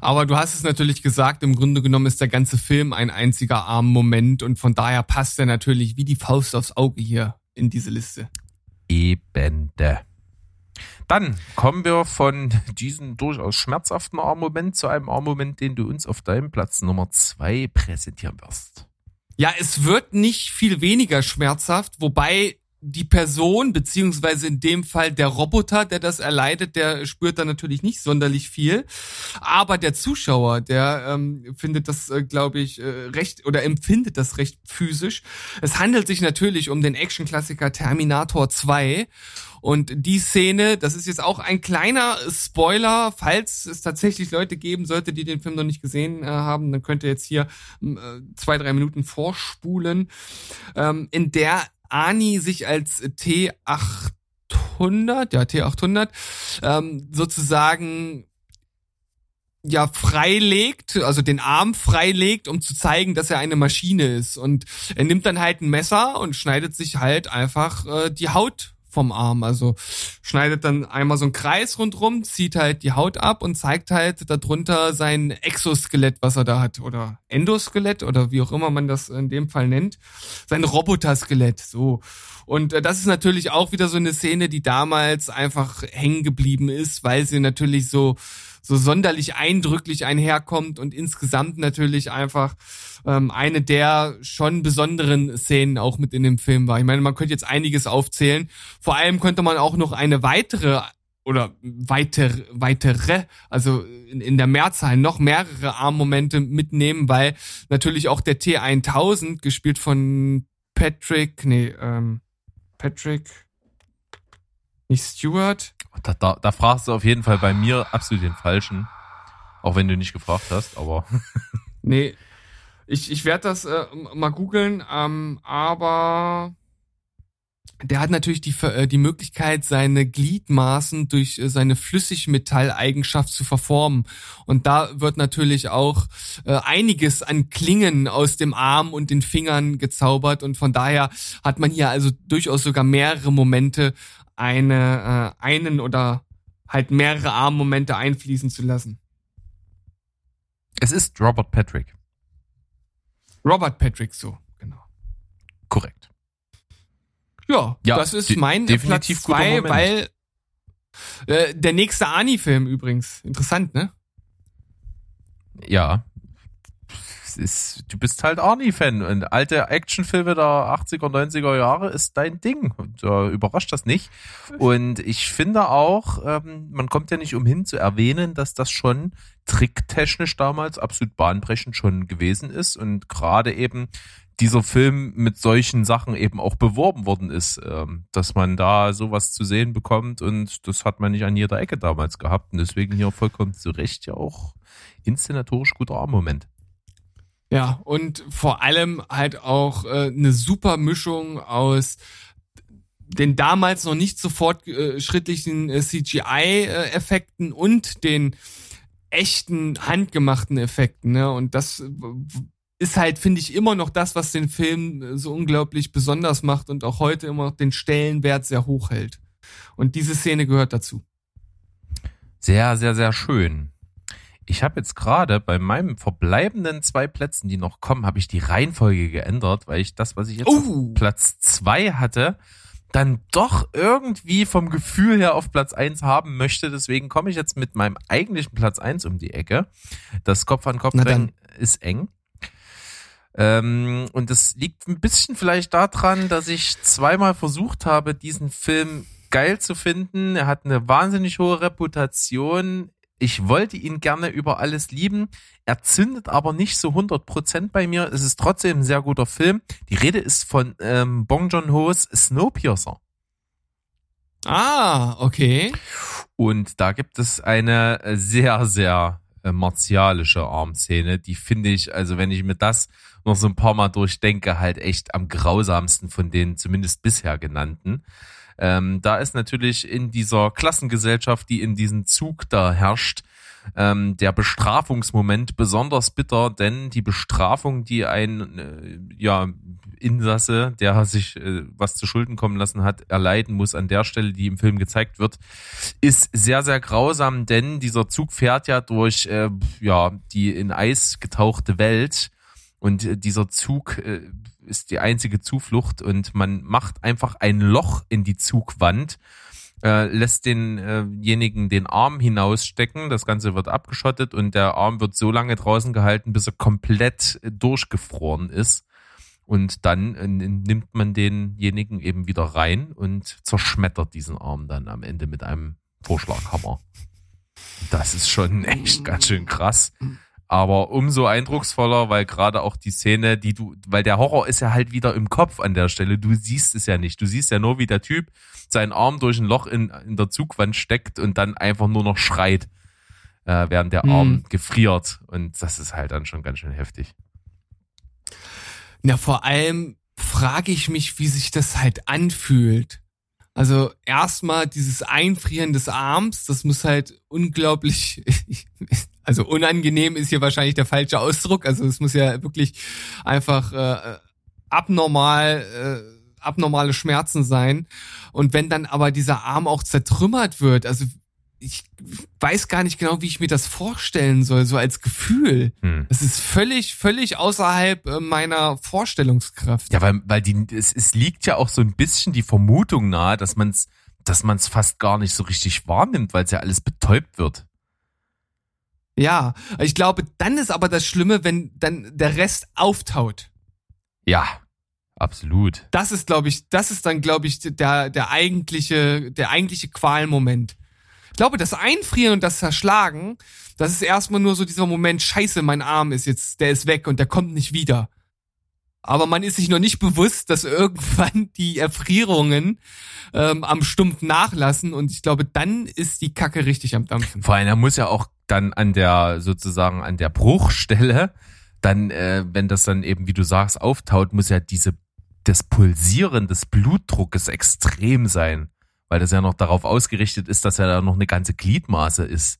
Aber du hast es natürlich gesagt, im Grunde genommen ist der ganze Film ein einziger Arm-Moment und von daher passt er natürlich wie die Faust aufs Auge hier in diese Liste. Ebende. Dann kommen wir von diesem durchaus schmerzhaften Armmoment zu einem Armmoment, den du uns auf deinem Platz Nummer zwei präsentieren wirst. Ja, es wird nicht viel weniger schmerzhaft, wobei die Person, beziehungsweise in dem Fall der Roboter, der das erleidet, der spürt da natürlich nicht sonderlich viel. Aber der Zuschauer, der ähm, findet das, äh, glaube ich, äh, recht oder empfindet das recht physisch. Es handelt sich natürlich um den Actionklassiker Terminator 2. Und die Szene, das ist jetzt auch ein kleiner Spoiler, falls es tatsächlich Leute geben sollte, die den Film noch nicht gesehen äh, haben, dann könnt ihr jetzt hier äh, zwei, drei Minuten vorspulen, ähm, in der Ani sich als T800, ja T800, ähm, sozusagen ja freilegt, also den Arm freilegt, um zu zeigen, dass er eine Maschine ist. Und er nimmt dann halt ein Messer und schneidet sich halt einfach äh, die Haut vom Arm. Also schneidet dann einmal so einen Kreis rundrum, zieht halt die Haut ab und zeigt halt darunter sein Exoskelett, was er da hat. Oder Endoskelett oder wie auch immer man das in dem Fall nennt. Sein Roboterskelett. So. Und äh, das ist natürlich auch wieder so eine Szene, die damals einfach hängen geblieben ist, weil sie natürlich so so sonderlich eindrücklich einherkommt und insgesamt natürlich einfach ähm, eine der schon besonderen Szenen auch mit in dem Film war. Ich meine, man könnte jetzt einiges aufzählen. Vor allem könnte man auch noch eine weitere oder weiter, weitere, also in, in der Mehrzahl noch mehrere Armmomente mitnehmen, weil natürlich auch der T1000, gespielt von Patrick, nee, ähm, Patrick, nicht Stewart, Da, da, da fragst du auf jeden Fall bei mir absolut den Falschen. Auch wenn du nicht gefragt hast, aber. Nee, ich, ich werde das äh, mal googeln, ähm, aber der hat natürlich die, äh, die Möglichkeit, seine Gliedmaßen durch äh, seine Flüssigmetalleigenschaft zu verformen. Und da wird natürlich auch äh, einiges an Klingen aus dem Arm und den Fingern gezaubert. Und von daher hat man hier also durchaus sogar mehrere Momente, eine, äh, einen oder halt mehrere Armmomente einfließen zu lassen. es ist Robert Patrick. Robert Patrick so, genau. Korrekt. Ja, Ja, das ist mein definitiv Platz guter zwei, Moment. weil äh, der nächste Ani-Film übrigens. Interessant, ne? Ja. Ist, du bist halt Arnie-Fan und alte Actionfilme der 80er, 90er Jahre ist dein Ding. Da überrascht das nicht. Und ich finde auch, ähm, man kommt ja nicht umhin zu erwähnen, dass das schon tricktechnisch damals absolut bahnbrechend schon gewesen ist und gerade eben dieser Film mit solchen Sachen eben auch beworben worden ist, ähm, dass man da sowas zu sehen bekommt und das hat man nicht an jeder Ecke damals gehabt und deswegen hier vollkommen zu Recht ja auch inszenatorisch guter Armmoment. Ja, und vor allem halt auch äh, eine super Mischung aus den damals noch nicht so fortschrittlichen äh, CGI-Effekten und den echten handgemachten Effekten. Ne? Und das äh, ist halt, finde ich, immer noch das, was den Film äh, so unglaublich besonders macht und auch heute immer noch den Stellenwert sehr hoch hält. Und diese Szene gehört dazu. Sehr, sehr, sehr schön. Ich habe jetzt gerade bei meinen verbleibenden zwei Plätzen, die noch kommen, habe ich die Reihenfolge geändert, weil ich das, was ich jetzt Oh. auf Platz zwei hatte, dann doch irgendwie vom Gefühl her auf Platz eins haben möchte. Deswegen komme ich jetzt mit meinem eigentlichen Platz eins um die Ecke. Das Kopf an Kopf ist eng. Ähm, und das liegt ein bisschen vielleicht daran, dass ich zweimal versucht habe, diesen Film geil zu finden. Er hat eine wahnsinnig hohe Reputation. Ich wollte ihn gerne über alles lieben. Er zündet aber nicht so 100% bei mir. Es ist trotzdem ein sehr guter Film. Die Rede ist von ähm, Bong Joon-ho's Snowpiercer. Ah, okay. Und da gibt es eine äh, sehr, sehr äh, martialische Armszene, die finde ich, also wenn ich mir das noch so ein paar Mal durchdenke, halt echt am grausamsten von den zumindest bisher genannten. Ähm, da ist natürlich in dieser Klassengesellschaft, die in diesem Zug da herrscht, ähm, der Bestrafungsmoment besonders bitter, denn die Bestrafung, die ein äh, ja, Insasse, der sich äh, was zu Schulden kommen lassen hat, erleiden muss an der Stelle, die im Film gezeigt wird, ist sehr, sehr grausam, denn dieser Zug fährt ja durch äh, ja, die in Eis getauchte Welt. Und äh, dieser Zug äh, ist die einzige Zuflucht und man macht einfach ein Loch in die Zugwand äh, lässt denjenigen äh den Arm hinausstecken, das Ganze wird abgeschottet und der Arm wird so lange draußen gehalten, bis er komplett durchgefroren ist. Und dann äh, nimmt man denjenigen eben wieder rein und zerschmettert diesen Arm dann am Ende mit einem Vorschlaghammer. Das ist schon echt ganz schön krass aber umso eindrucksvoller, weil gerade auch die Szene, die du, weil der Horror ist ja halt wieder im Kopf an der Stelle. Du siehst es ja nicht. Du siehst ja nur, wie der Typ seinen Arm durch ein Loch in, in der Zugwand steckt und dann einfach nur noch schreit, äh, während der Arm mhm. gefriert. Und das ist halt dann schon ganz schön heftig. Ja, vor allem frage ich mich, wie sich das halt anfühlt. Also erstmal dieses Einfrieren des Arms, das muss halt unglaublich, also unangenehm ist hier wahrscheinlich der falsche Ausdruck. Also es muss ja wirklich einfach äh, abnormal, äh, abnormale Schmerzen sein. Und wenn dann aber dieser Arm auch zertrümmert wird, also ich weiß gar nicht genau, wie ich mir das vorstellen soll, so als Gefühl. Hm. Das ist völlig, völlig außerhalb äh, meiner Vorstellungskraft. Ja, weil, weil die, es, es liegt ja auch so ein bisschen die Vermutung nahe, dass man es dass man es fast gar nicht so richtig wahrnimmt, weil es ja alles betäubt wird. Ja, ich glaube, dann ist aber das Schlimme, wenn dann der Rest auftaut. Ja, absolut. Das ist, glaube ich, das ist dann, glaube ich, der, der eigentliche, der eigentliche Qualmoment. Ich glaube, das Einfrieren und das Zerschlagen, das ist erstmal nur so dieser Moment, scheiße, mein Arm ist jetzt, der ist weg und der kommt nicht wieder. Aber man ist sich noch nicht bewusst, dass irgendwann die Erfrierungen ähm, am Stumpf nachlassen und ich glaube, dann ist die Kacke richtig am Dampfen. Vor allem, er muss ja auch dann an der, sozusagen an der Bruchstelle, dann, äh, wenn das dann eben, wie du sagst, auftaut, muss ja diese, das Pulsieren des Blutdruckes extrem sein weil das ja noch darauf ausgerichtet ist, dass er da noch eine ganze Gliedmaße ist.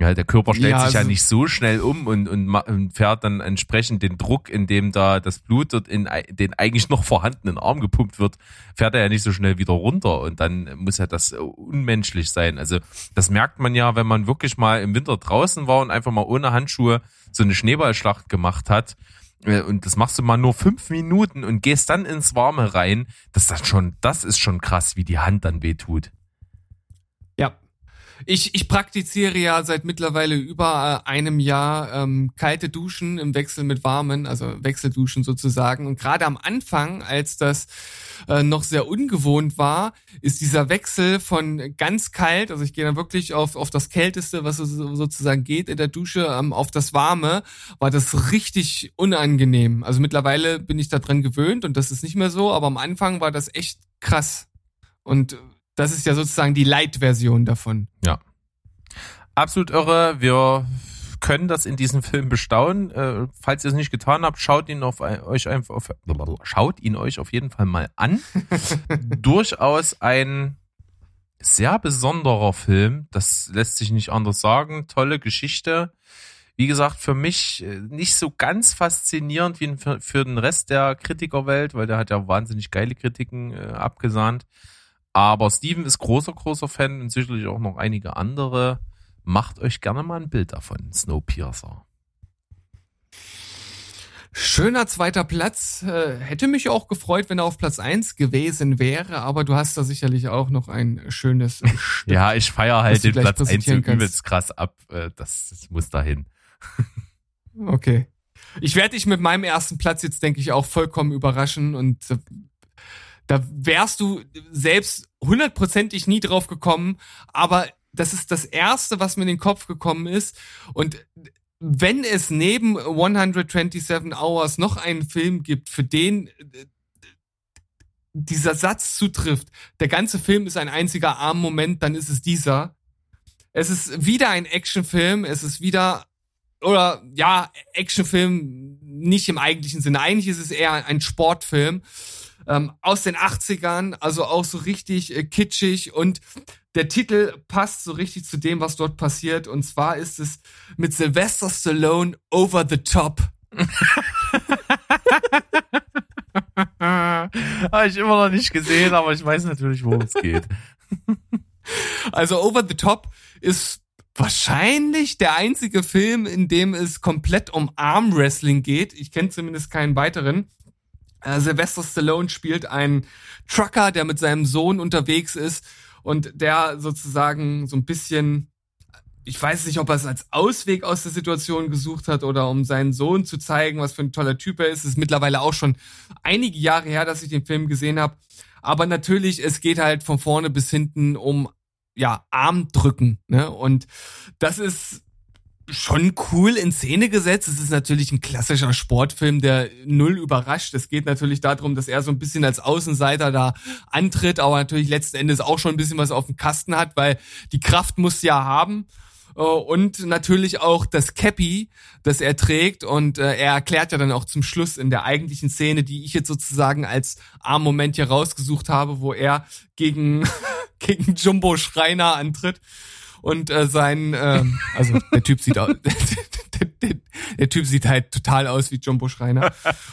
Ja, der Körper stellt ja, sich ja also nicht so schnell um und, und, und fährt dann entsprechend den Druck, in dem da das Blut dort in den eigentlich noch vorhandenen Arm gepumpt wird, fährt er ja nicht so schnell wieder runter und dann muss ja das unmenschlich sein. Also das merkt man ja, wenn man wirklich mal im Winter draußen war und einfach mal ohne Handschuhe so eine Schneeballschlacht gemacht hat äh, und das machst du mal nur fünf Minuten und gehst dann ins Warme rein, das ist schon, das ist schon krass, wie die Hand dann wehtut. Ich, ich praktiziere ja seit mittlerweile über äh, einem Jahr ähm, kalte Duschen im Wechsel mit warmen, also Wechselduschen sozusagen. Und gerade am Anfang, als das äh, noch sehr ungewohnt war, ist dieser Wechsel von ganz kalt, also ich gehe dann wirklich auf, auf das Kälteste, was so, sozusagen geht in der Dusche, ähm, auf das Warme, war das richtig unangenehm. Also mittlerweile bin ich da dran gewöhnt und das ist nicht mehr so, aber am Anfang war das echt krass. Und das ist ja sozusagen die Light-Version davon. Ja. Absolut irre. Wir können das in diesem Film bestaunen. Äh, falls ihr es nicht getan habt, schaut ihn auf euch einfach auf, schaut ihn euch auf jeden Fall mal an. Durchaus ein sehr besonderer Film. Das lässt sich nicht anders sagen. Tolle Geschichte. Wie gesagt, für mich äh, nicht so ganz faszinierend wie für, für den Rest der Kritikerwelt, weil der hat ja wahnsinnig geile Kritiken äh, abgesahnt. Aber Steven ist großer, großer Fan und sicherlich auch noch einige andere. Macht euch gerne mal ein Bild davon, Snowpiercer. Schöner zweiter Platz. Äh, hätte mich auch gefreut, wenn er auf Platz eins gewesen wäre, aber du hast da sicherlich auch noch ein schönes Stück. ja, ich feiere halt den Platz eins so übelst krass ab. Äh, das, das muss dahin. okay. Ich werde dich mit meinem ersten Platz jetzt, denke ich, auch vollkommen überraschen und äh, da wärst du selbst hundertprozentig nie drauf gekommen, aber das ist das erste, was mir in den Kopf gekommen ist. Und wenn es neben 127 Hours noch einen Film gibt, für den äh, dieser Satz zutrifft, der ganze Film ist ein einziger Armmoment, dann ist es dieser. Es ist wieder ein Actionfilm, es ist wieder, oder ja, Actionfilm nicht im eigentlichen Sinne. Eigentlich ist es eher ein Sportfilm. Ähm, aus den 80ern, also auch so richtig äh, kitschig und der Titel passt so richtig zu dem, was dort passiert. Und zwar ist es mit Sylvester Stallone Over the Top. Habe ich immer noch nicht gesehen, aber ich weiß natürlich, worum es geht. Also Over the Top ist wahrscheinlich der einzige Film, in dem es komplett um Armwrestling geht. Ich kenne zumindest keinen weiteren. Äh, Sylvester Stallone spielt einen Trucker, der mit seinem Sohn unterwegs ist und der sozusagen so ein bisschen, ich weiß nicht, ob er es als Ausweg aus der Situation gesucht hat oder um seinen Sohn zu zeigen, was für ein toller Typ er ist. Es ist mittlerweile auch schon einige Jahre her, dass ich den Film gesehen habe. Aber natürlich, es geht halt von vorne bis hinten um ja, Armdrücken. Ne? Und das ist schon cool in Szene gesetzt. Es ist natürlich ein klassischer Sportfilm, der null überrascht. Es geht natürlich darum, dass er so ein bisschen als Außenseiter da antritt, aber natürlich letzten Endes auch schon ein bisschen was auf dem Kasten hat, weil die Kraft muss ja haben. Äh, und natürlich auch das Cappy, das er trägt. Und äh, er erklärt ja dann auch zum Schluss in der eigentlichen Szene, die ich jetzt sozusagen als Armmoment hier rausgesucht habe, wo er gegen, gegen Jumbo Schreiner antritt. Und äh, sein, äh, also der Typ sieht aus, der, der, der Typ sieht halt total aus wie Jumbo Schreiner.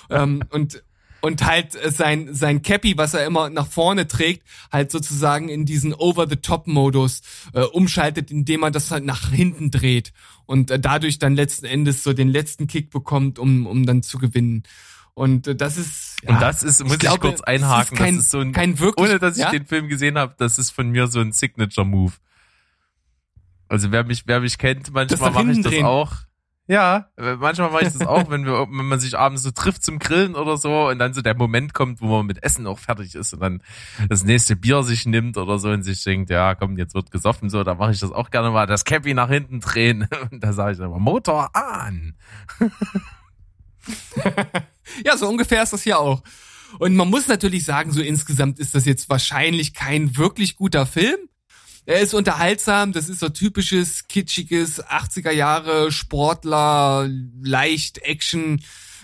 ähm, und und halt sein sein Cappy, was er immer nach vorne trägt, halt sozusagen in diesen Over-the-Top-Modus äh, umschaltet, indem er das halt nach hinten dreht und äh, dadurch dann letzten Endes so den letzten Kick bekommt, um um dann zu gewinnen. Und äh, das ist ja, und das ist muss ich, glaube, kurz einhaken, das ist kein, das ist so ein kein wirklich, ohne dass ich ja? den Film gesehen habe, das ist von mir so ein Signature Move. Also wer mich wer mich kennt, manchmal mache ich das drehen. auch. Ja, äh, manchmal mache ich das auch, wenn wir, wenn man sich abends so trifft zum Grillen oder so und dann so der Moment kommt, wo man mit Essen auch fertig ist und dann das nächste Bier sich nimmt oder so und sich denkt, ja, komm, jetzt wird gesoffen, so, da mache ich das auch gerne mal, das Cappy nach hinten drehen und da sage ich immer, Motor an. Ja, so ungefähr ist das hier auch. Und man muss natürlich sagen, so insgesamt ist das jetzt wahrscheinlich kein wirklich guter Film. Er ist unterhaltsam, das ist so typisches, kitschiges 80er Jahre Sportler, leicht Action,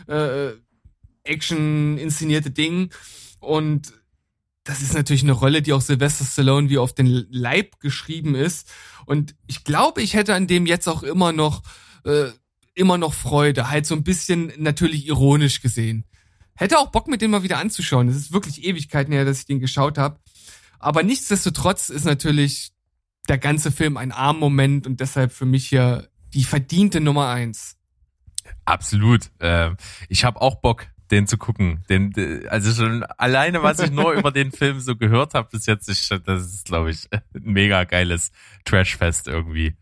äh, Action inszenierte Ding. Und das ist natürlich eine Rolle, die auch Sylvester Stallone wie auf den Leib geschrieben ist. Und ich glaube, ich hätte an dem jetzt auch immer noch, äh, immer noch Freude. Halt so ein bisschen natürlich ironisch gesehen. Hätte auch Bock, mit dem mal wieder anzuschauen. Es ist wirklich Ewigkeiten her, dass ich den geschaut habe. Aber nichtsdestotrotz ist natürlich der ganze Film ein Armmoment und deshalb für mich hier die verdiente Nummer eins. Absolut. Ähm, ich habe auch Bock, den zu gucken. Den, also schon alleine, was ich nur über den Film so gehört habe bis jetzt, ich, das ist, glaube ich, ein mega geiles Trashfest irgendwie.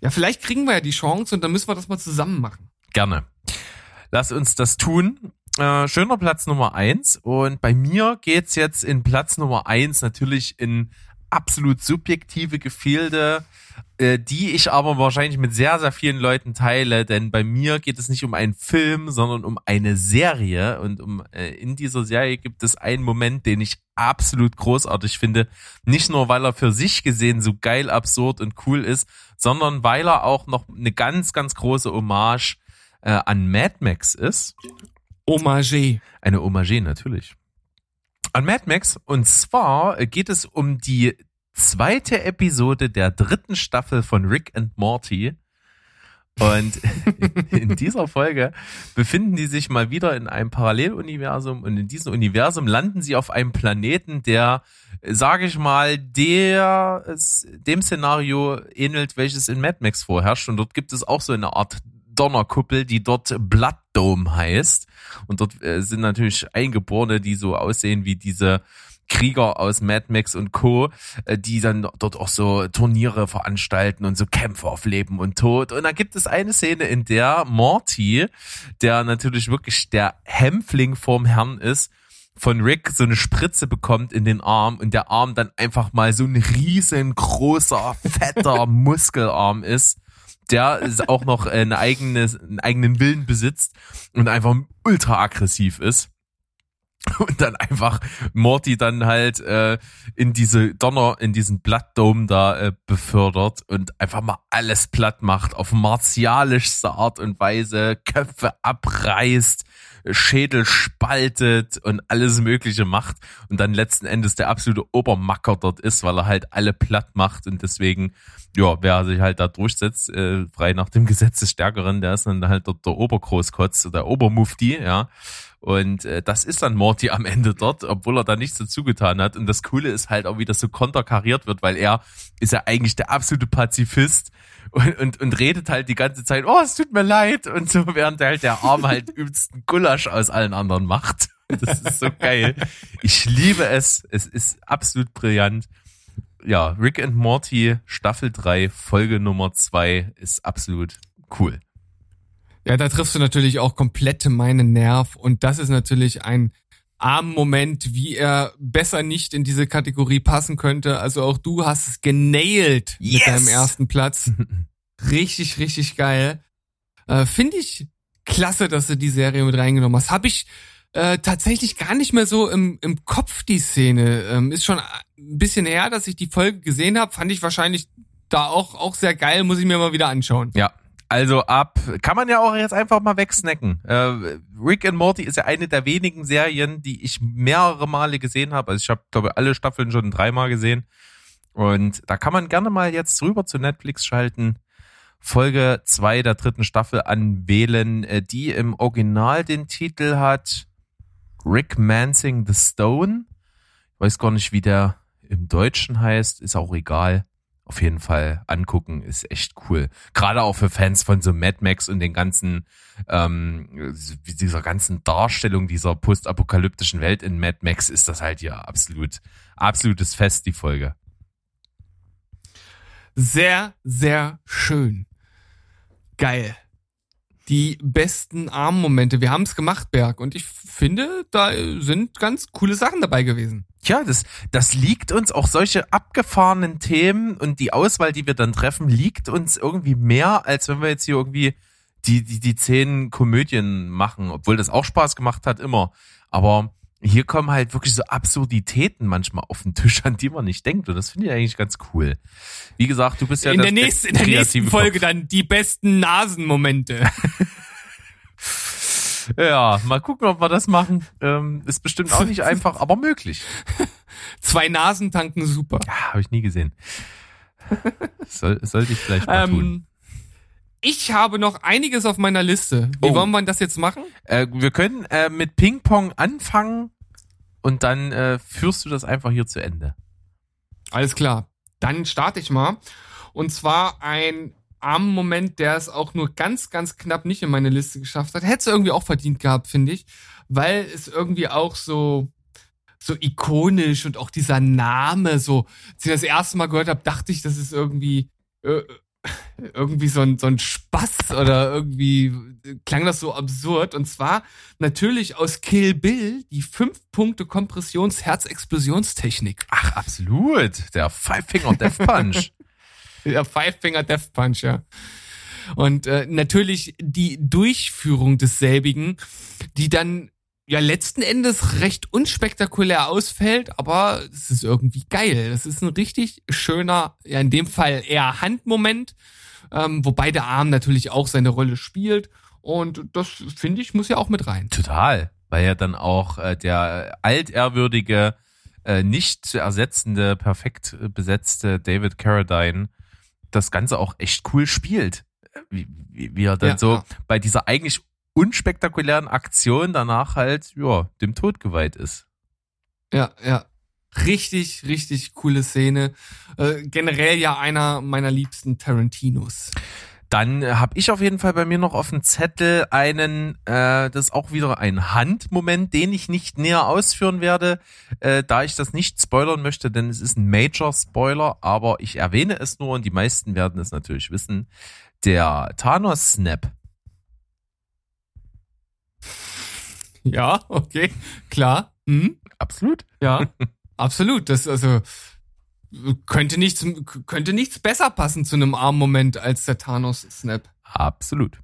Ja, vielleicht kriegen wir ja die Chance und dann müssen wir das mal zusammen machen. Gerne. Lass uns das tun. Äh, schöner Platz Nummer eins. Und bei mir geht's jetzt in Platz Nummer eins natürlich in absolut subjektive Gefilde, äh, die ich aber wahrscheinlich mit sehr, sehr vielen Leuten teile, denn bei mir geht es nicht um einen Film, sondern um eine Serie und um äh, in dieser Serie gibt es einen Moment, den ich absolut großartig finde, nicht nur weil er für sich gesehen so geil, absurd und cool ist, sondern weil er auch noch eine ganz, ganz große Hommage äh, an Mad Max ist. Hommage. Eine Hommage natürlich. An Mad Max. Und zwar geht es um die zweite Episode der dritten Staffel von Rick and Morty. Und in dieser Folge befinden die sich mal wieder in einem Paralleluniversum und in diesem Universum landen sie auf einem Planeten, der, sage ich mal, der dem Szenario ähnelt, welches in Mad Max vorherrscht. Und dort gibt es auch so eine Art Donnerkuppel, die dort Blood Dome heißt. Und dort äh, sind natürlich Eingeborene, die so aussehen wie diese Krieger aus Mad Max und Co., äh, die dann dort auch so Turniere veranstalten und so Kämpfe auf Leben und Tod. Und da gibt es eine Szene, in der Morty, der natürlich wirklich der Hämpfling vorm Herrn ist, von Rick so eine Spritze bekommt in den Arm und der Arm dann einfach mal so ein riesengroßer, fetter Muskelarm ist der auch noch eine eigene, einen eigenen Willen besitzt und einfach ultra aggressiv ist. Und dann einfach Morty dann halt äh, in diese Donner, in diesen Blood Dome da äh, befördert und einfach mal alles platt macht, auf martialischste Art und Weise, Köpfe abreißt, Schädel spaltet und alles Mögliche macht und dann letzten Endes der absolute Obermacker dort ist, weil er halt alle platt macht und deswegen, ja, wer sich halt da durchsetzt, äh, frei nach dem Gesetz des Stärkeren, der ist dann halt dort der Obergroßkotz, der Obermufti, ja. Und äh, das ist dann Morty am Ende dort, obwohl er da nichts dazu getan hat. Und das Coole ist halt auch, wie das so konterkariert wird, weil er ist ja eigentlich der absolute Pazifist und, und, und redet halt die ganze Zeit, oh, es tut mir leid. Und so, während er halt der Arm halt übelsten Gulasch aus allen anderen macht. Das ist so geil. Ich liebe es. Es ist absolut brillant. Ja, Rick and Morty Staffel 3, Folge Nummer 2 ist absolut cool. Ja, da triffst du natürlich auch komplett meinen Nerv und das ist natürlich ein Arm-Moment, wie er besser nicht in diese Kategorie passen könnte. Also auch du hast es genailt Yes! mit deinem ersten Platz. Richtig, richtig geil. Äh, Finde ich klasse, dass du die Serie mit reingenommen hast. Habe ich äh, tatsächlich gar nicht mehr so im, im Kopf, die Szene. Ähm, ist schon ein bisschen her, dass ich die Folge gesehen habe. Fand ich wahrscheinlich da auch, auch sehr geil. Muss ich mir mal wieder anschauen. Ja, also ab, kann man ja auch jetzt einfach mal wegsnacken. Äh, Rick and Morty ist ja eine der wenigen Serien, die ich mehrere Male gesehen habe. Also ich habe, glaube alle Staffeln schon dreimal gesehen. Und da kann man gerne mal jetzt rüber zu Netflix schalten. Folge zwei der dritten Staffel anwählen, äh, die im Original den Titel hat Rick Mansing the Stone. Ich weiß gar nicht, wie der im Deutschen heißt, ist auch egal auf jeden Fall angucken, ist echt cool. Gerade auch für Fans von so Mad Max und den ganzen, ähm, dieser ganzen Darstellung dieser postapokalyptischen Welt in Mad Max ist das halt ja absolut, absolutes Fest, die Folge. Sehr, sehr schön. Geil. Die besten Armmomente. Wir haben es gemacht, Berg. Und ich finde, da sind ganz coole Sachen dabei gewesen. Tja, das, das liegt uns auch solche abgefahrenen Themen und die Auswahl, die wir dann treffen, liegt uns irgendwie mehr, als wenn wir jetzt hier irgendwie die, die, die zehn Komödien machen, obwohl das auch Spaß gemacht hat, immer. Aber hier kommen halt wirklich so Absurditäten manchmal auf den Tisch, an die man nicht denkt. Und das finde ich eigentlich ganz cool. Wie gesagt, du bist ja in, der nächsten, in der nächsten Folge Kopf. dann die besten Nasenmomente. Ja, mal gucken, ob wir das machen. Ähm, ist bestimmt auch nicht einfach, aber möglich. Zwei Nasen tanken super. Ja, habe ich nie gesehen. Soll, sollte ich vielleicht mal tun. Ich habe noch einiges auf meiner Liste. Wie Oh. wollen wir das jetzt machen? Äh, wir können äh, mit Ping-Pong anfangen und dann äh, führst du das einfach hier zu Ende. Alles klar. Dann starte ich mal. Und zwar ein Arm-Moment, der es auch nur ganz, ganz knapp nicht in meine Liste geschafft hat. Hätte es irgendwie auch verdient gehabt, finde ich. Weil es irgendwie auch so, so ikonisch und auch dieser Name so, als ich das erste Mal gehört habe, dachte ich, das ist irgendwie, äh, irgendwie so ein, so ein Spaß oder irgendwie klang das so absurd. Und zwar natürlich aus Kill Bill die 5 Punkte Kompressions-Herz-Explosionstechnik. Ach, absolut. Der Five Finger Death Punch. Der Five Finger Death Punch, ja. Und äh, natürlich die Durchführung desselbigen, die dann ja letzten Endes recht unspektakulär ausfällt, aber es ist irgendwie geil. Das ist ein richtig schöner, ja in dem Fall eher Handmoment, ähm, wobei der Arm natürlich auch seine Rolle spielt. Und das finde ich muss ja auch mit rein. Total. Weil ja dann auch äh, der altehrwürdige, äh, nicht zu ersetzende, perfekt äh, besetzte David Carradine das Ganze auch echt cool spielt. Wie, wie, wie er dann Ja, so ja. bei dieser eigentlich unspektakulären Aktion danach halt, ja, dem Tod geweiht ist. Ja, ja. Richtig, richtig coole Szene. Äh, generell ja einer meiner liebsten Tarantinos. Dann äh, habe ich auf jeden Fall bei mir noch auf dem Zettel einen, äh, das ist auch wieder ein Handmoment, den ich nicht näher ausführen werde, äh, da ich das nicht spoilern möchte, denn es ist ein Major-Spoiler, aber ich erwähne es nur und die meisten werden es natürlich wissen. Der Thanos-Snap. Ja, okay, klar. Hm? Absolut. Ja, absolut. Das also könnte nichts könnte nichts besser passen zu einem Arm-Moment als der Thanos Snap. Absolut.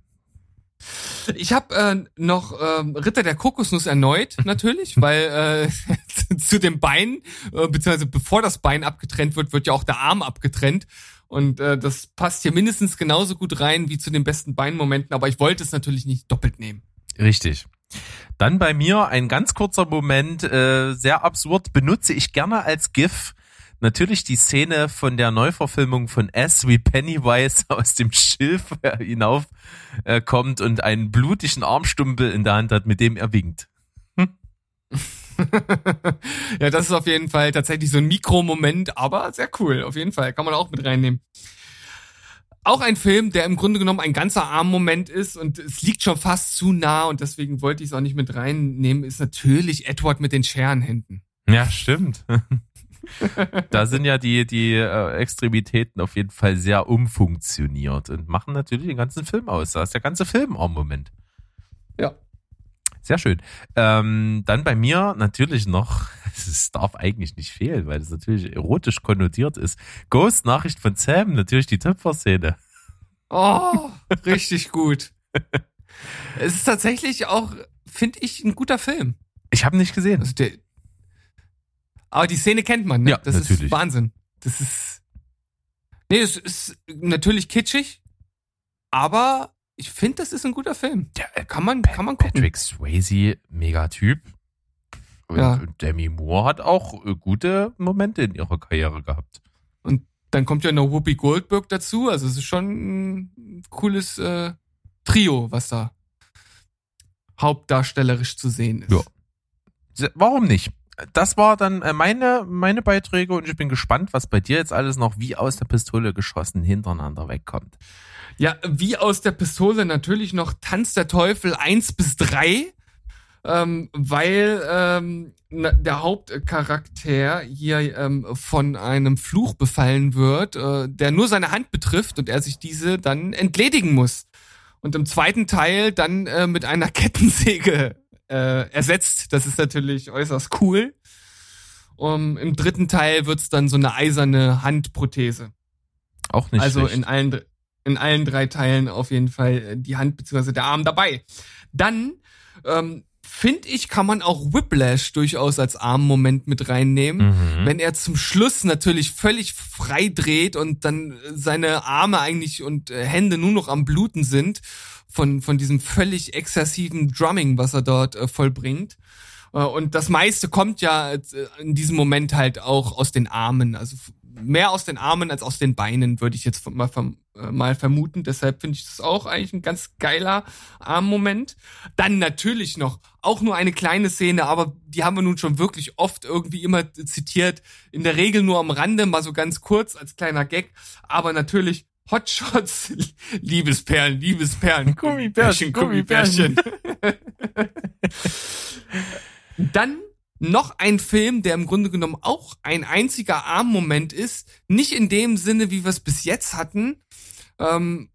Ich habe äh, noch ähm, Ritter der Kokosnuss erneut natürlich, weil äh, zu dem Bein äh, beziehungsweise bevor das Bein abgetrennt wird, wird ja auch der Arm abgetrennt und äh, das passt hier mindestens genauso gut rein wie zu den besten Beinmomenten, aber ich wollte es natürlich nicht doppelt nehmen. Richtig. Dann bei mir ein ganz kurzer Moment, äh, sehr absurd, benutze ich gerne als GIF natürlich die Szene von der Neuverfilmung von S wie Pennywise aus dem Schilf hinauf äh, und einen blutigen Armstumpel in der Hand hat, mit dem er winkt. ja, das ist auf jeden Fall tatsächlich so ein Mikromoment, aber sehr cool. Auf jeden Fall. Kann man auch mit reinnehmen. Auch ein Film, der im Grunde genommen ein ganzer Armmoment ist und es liegt schon fast zu nah und deswegen wollte ich es auch nicht mit reinnehmen, ist natürlich Edward mit den Scherenhänden. Ja, stimmt. da sind ja die, die äh, Extremitäten auf jeden Fall sehr umfunktioniert und machen natürlich den ganzen Film aus. Da ist der ganze Film am Moment. Ja. Sehr schön. Ähm, dann bei mir natürlich noch, es darf eigentlich nicht fehlen, weil es natürlich erotisch konnotiert ist. Ghost Nachricht von Sam, natürlich die Töpferszene. Oh, richtig gut. es ist tatsächlich auch, finde ich, ein guter Film. Ich habe nicht gesehen. Also der, aber die Szene kennt man, ne? Ja, das natürlich. ist Wahnsinn. Das ist. Nee, es ist natürlich kitschig, aber ich finde, das ist ein guter Film. Ja, äh, Kann man, kann man gucken. Patrick Swayze, mega Typ. Und Ja. Demi Moore hat auch äh, gute Momente in ihrer Karriere gehabt. Und dann kommt ja noch Whoopi Goldberg dazu. Also es ist schon ein cooles äh, Trio, was da hauptdarstellerisch zu sehen ist. Ja. Warum nicht? Das war dann äh, meine, meine Beiträge und ich bin gespannt, was bei dir jetzt alles noch wie aus der Pistole geschossen hintereinander wegkommt. Ja, wie aus der Pistole natürlich noch Tanz der Teufel 1 bis 3, ähm, weil ähm, der Hauptcharakter hier ähm, von einem Fluch befallen wird, äh, der nur seine Hand betrifft und er sich diese dann entledigen muss. Und im zweiten Teil dann äh, mit einer Kettensäge äh, ersetzt. Das ist natürlich äußerst cool. Um, Im dritten Teil wird's dann so eine eiserne Handprothese. Auch nicht Also schlecht. in allen, in allen drei Teilen auf jeden Fall äh, die Hand bzw. der Arm dabei. Dann ähm, finde ich, kann man auch Whiplash durchaus als Armmoment mit reinnehmen. Mhm. Wenn er zum Schluss natürlich völlig frei dreht und dann seine Arme eigentlich und äh, Hände nur noch am Bluten sind von, von diesem völlig exzessiven Drumming, was er dort äh, vollbringt. Äh, Und das meiste kommt ja äh, in diesem Moment halt auch aus den Armen. Also mehr aus den Armen als aus den Beinen, würde ich jetzt mal, äh, mal vermuten. Deshalb finde ich das auch eigentlich ein ganz geiler Armmoment. Dann natürlich noch, auch nur eine kleine Szene, aber die haben wir nun schon wirklich oft irgendwie immer zitiert. In der Regel nur am Rande, mal so ganz kurz als kleiner Gag. Aber natürlich Hotshots, Liebesperlen, Liebesperlen, Gummibärchen, Gummibärchen. Dann noch ein Film, der im Grunde genommen auch ein einziger Armmoment ist. Nicht in dem Sinne, wie wir es bis jetzt hatten. Ähm,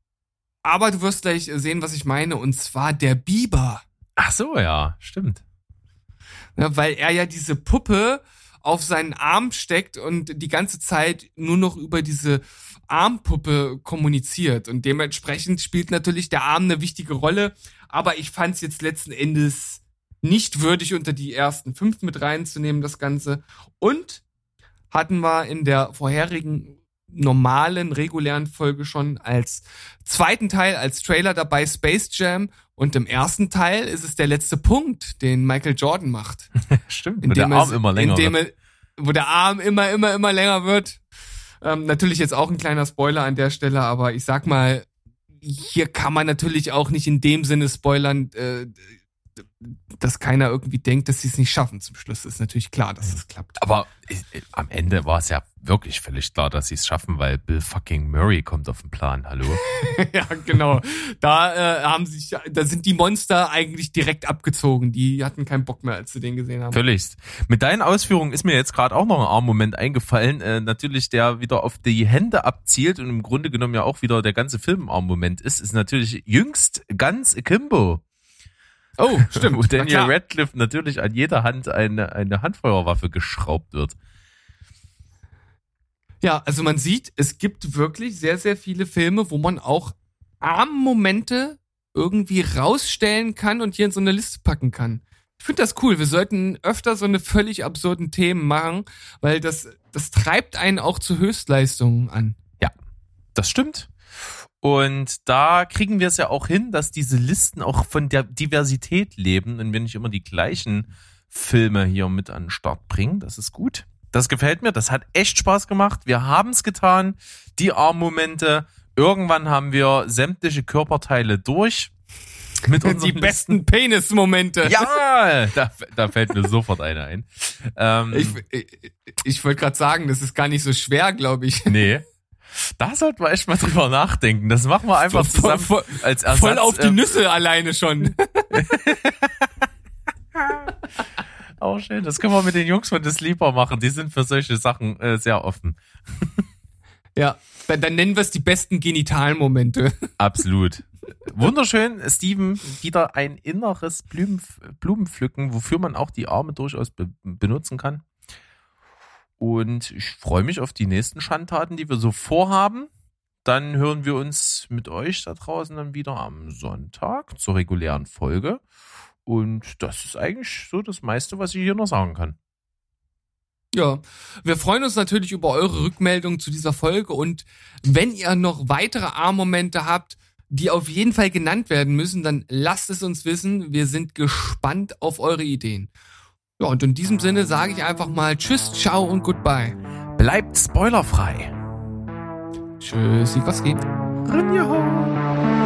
aber du wirst gleich sehen, was ich meine. Und zwar der Biber. Ach so, ja, stimmt. Ja, weil er ja diese Puppe auf seinen Arm steckt und die ganze Zeit nur noch über diese Armpuppe kommuniziert. Und dementsprechend spielt natürlich der Arm eine wichtige Rolle. Aber ich fand es jetzt letzten Endes nicht würdig, unter die ersten fünf mit reinzunehmen, das Ganze. Und hatten wir in der vorherigen normalen, regulären Folge schon als zweiten Teil, als Trailer dabei Space Jam. Und im ersten Teil ist es der letzte Punkt, den Michael Jordan macht. Stimmt, wo der Indem Arm er- immer länger indem wird. er, wo der Arm immer, immer, immer länger wird. Ähm, natürlich jetzt auch ein kleiner Spoiler an der Stelle, aber ich sag mal, hier kann man natürlich auch nicht in dem Sinne spoilern, äh, dass keiner irgendwie denkt, dass sie es nicht schaffen zum Schluss. Ist natürlich klar, dass es klappt. Aber am Ende war es ja wirklich völlig klar, dass sie es schaffen, weil Bill fucking Murray kommt auf den Plan. Hallo? ja, genau. Da äh, haben sich, da sind die Monster eigentlich direkt abgezogen. Die hatten keinen Bock mehr, als sie den gesehen haben. Völligst. Mit deinen Ausführungen ist mir jetzt gerade auch noch ein Armmoment eingefallen. Äh, natürlich, der wieder auf die Hände abzielt und im Grunde genommen ja auch wieder der ganze Film Armmoment ist, ist natürlich jüngst ganz Kimbo. Oh, stimmt. Wo Na Daniel klar. Radcliffe natürlich an jeder Hand eine, eine Handfeuerwaffe geschraubt wird. Ja, also man sieht, es gibt wirklich sehr, sehr viele Filme, wo man auch Armmomente irgendwie rausstellen kann und hier in so eine Liste packen kann. Ich finde das cool. Wir sollten öfter so eine völlig absurden Themen machen, weil das, das treibt einen auch zu Höchstleistungen an. Das stimmt. Und da kriegen wir es ja auch hin, dass diese Listen auch von der Diversität leben und wir nicht immer die gleichen Filme hier mit an den Start bringen. Das ist gut. Das gefällt mir. Das hat echt Spaß gemacht. Wir haben es getan. Die Armmomente. Irgendwann haben wir sämtliche Körperteile durch. Mit Die unseren besten Penis-Momente. Ja, da, da fällt mir sofort eine ein. Ähm, Ich, ich, ich wollte gerade sagen, das ist gar nicht so schwer, glaube ich. nee. Da sollten wir echt mal drüber nachdenken. Das machen wir einfach Voll- zusammen voll- als Ersatz. Voll auf die Nüsse alleine schon. Auch schön. Das können wir mit den Jungs von Sleeper machen. Die sind für solche Sachen äh, sehr offen. Ja, dann, dann nennen wir es die besten Genitalmomente. Absolut. Wunderschön, Steven, wieder ein inneres Blumenpflücken, wofür man auch die Arme durchaus be benutzen kann. Und ich freue mich auf die nächsten Schandtaten, die wir so vorhaben. Dann hören wir uns mit euch da draußen dann wieder am Sonntag zur regulären Folge. Und das ist eigentlich so das meiste, was ich hier noch sagen kann. Ja, wir freuen uns natürlich über eure Rückmeldung zu dieser Folge und wenn ihr noch weitere A-Momente habt, die auf jeden Fall genannt werden müssen, dann lasst es uns wissen. Wir sind gespannt auf eure Ideen. Ja, und in diesem Sinne sage ich einfach mal Tschüss, ciao und goodbye. Bleibt spoilerfrei. Tschüss, Sikowski. Rinjaho.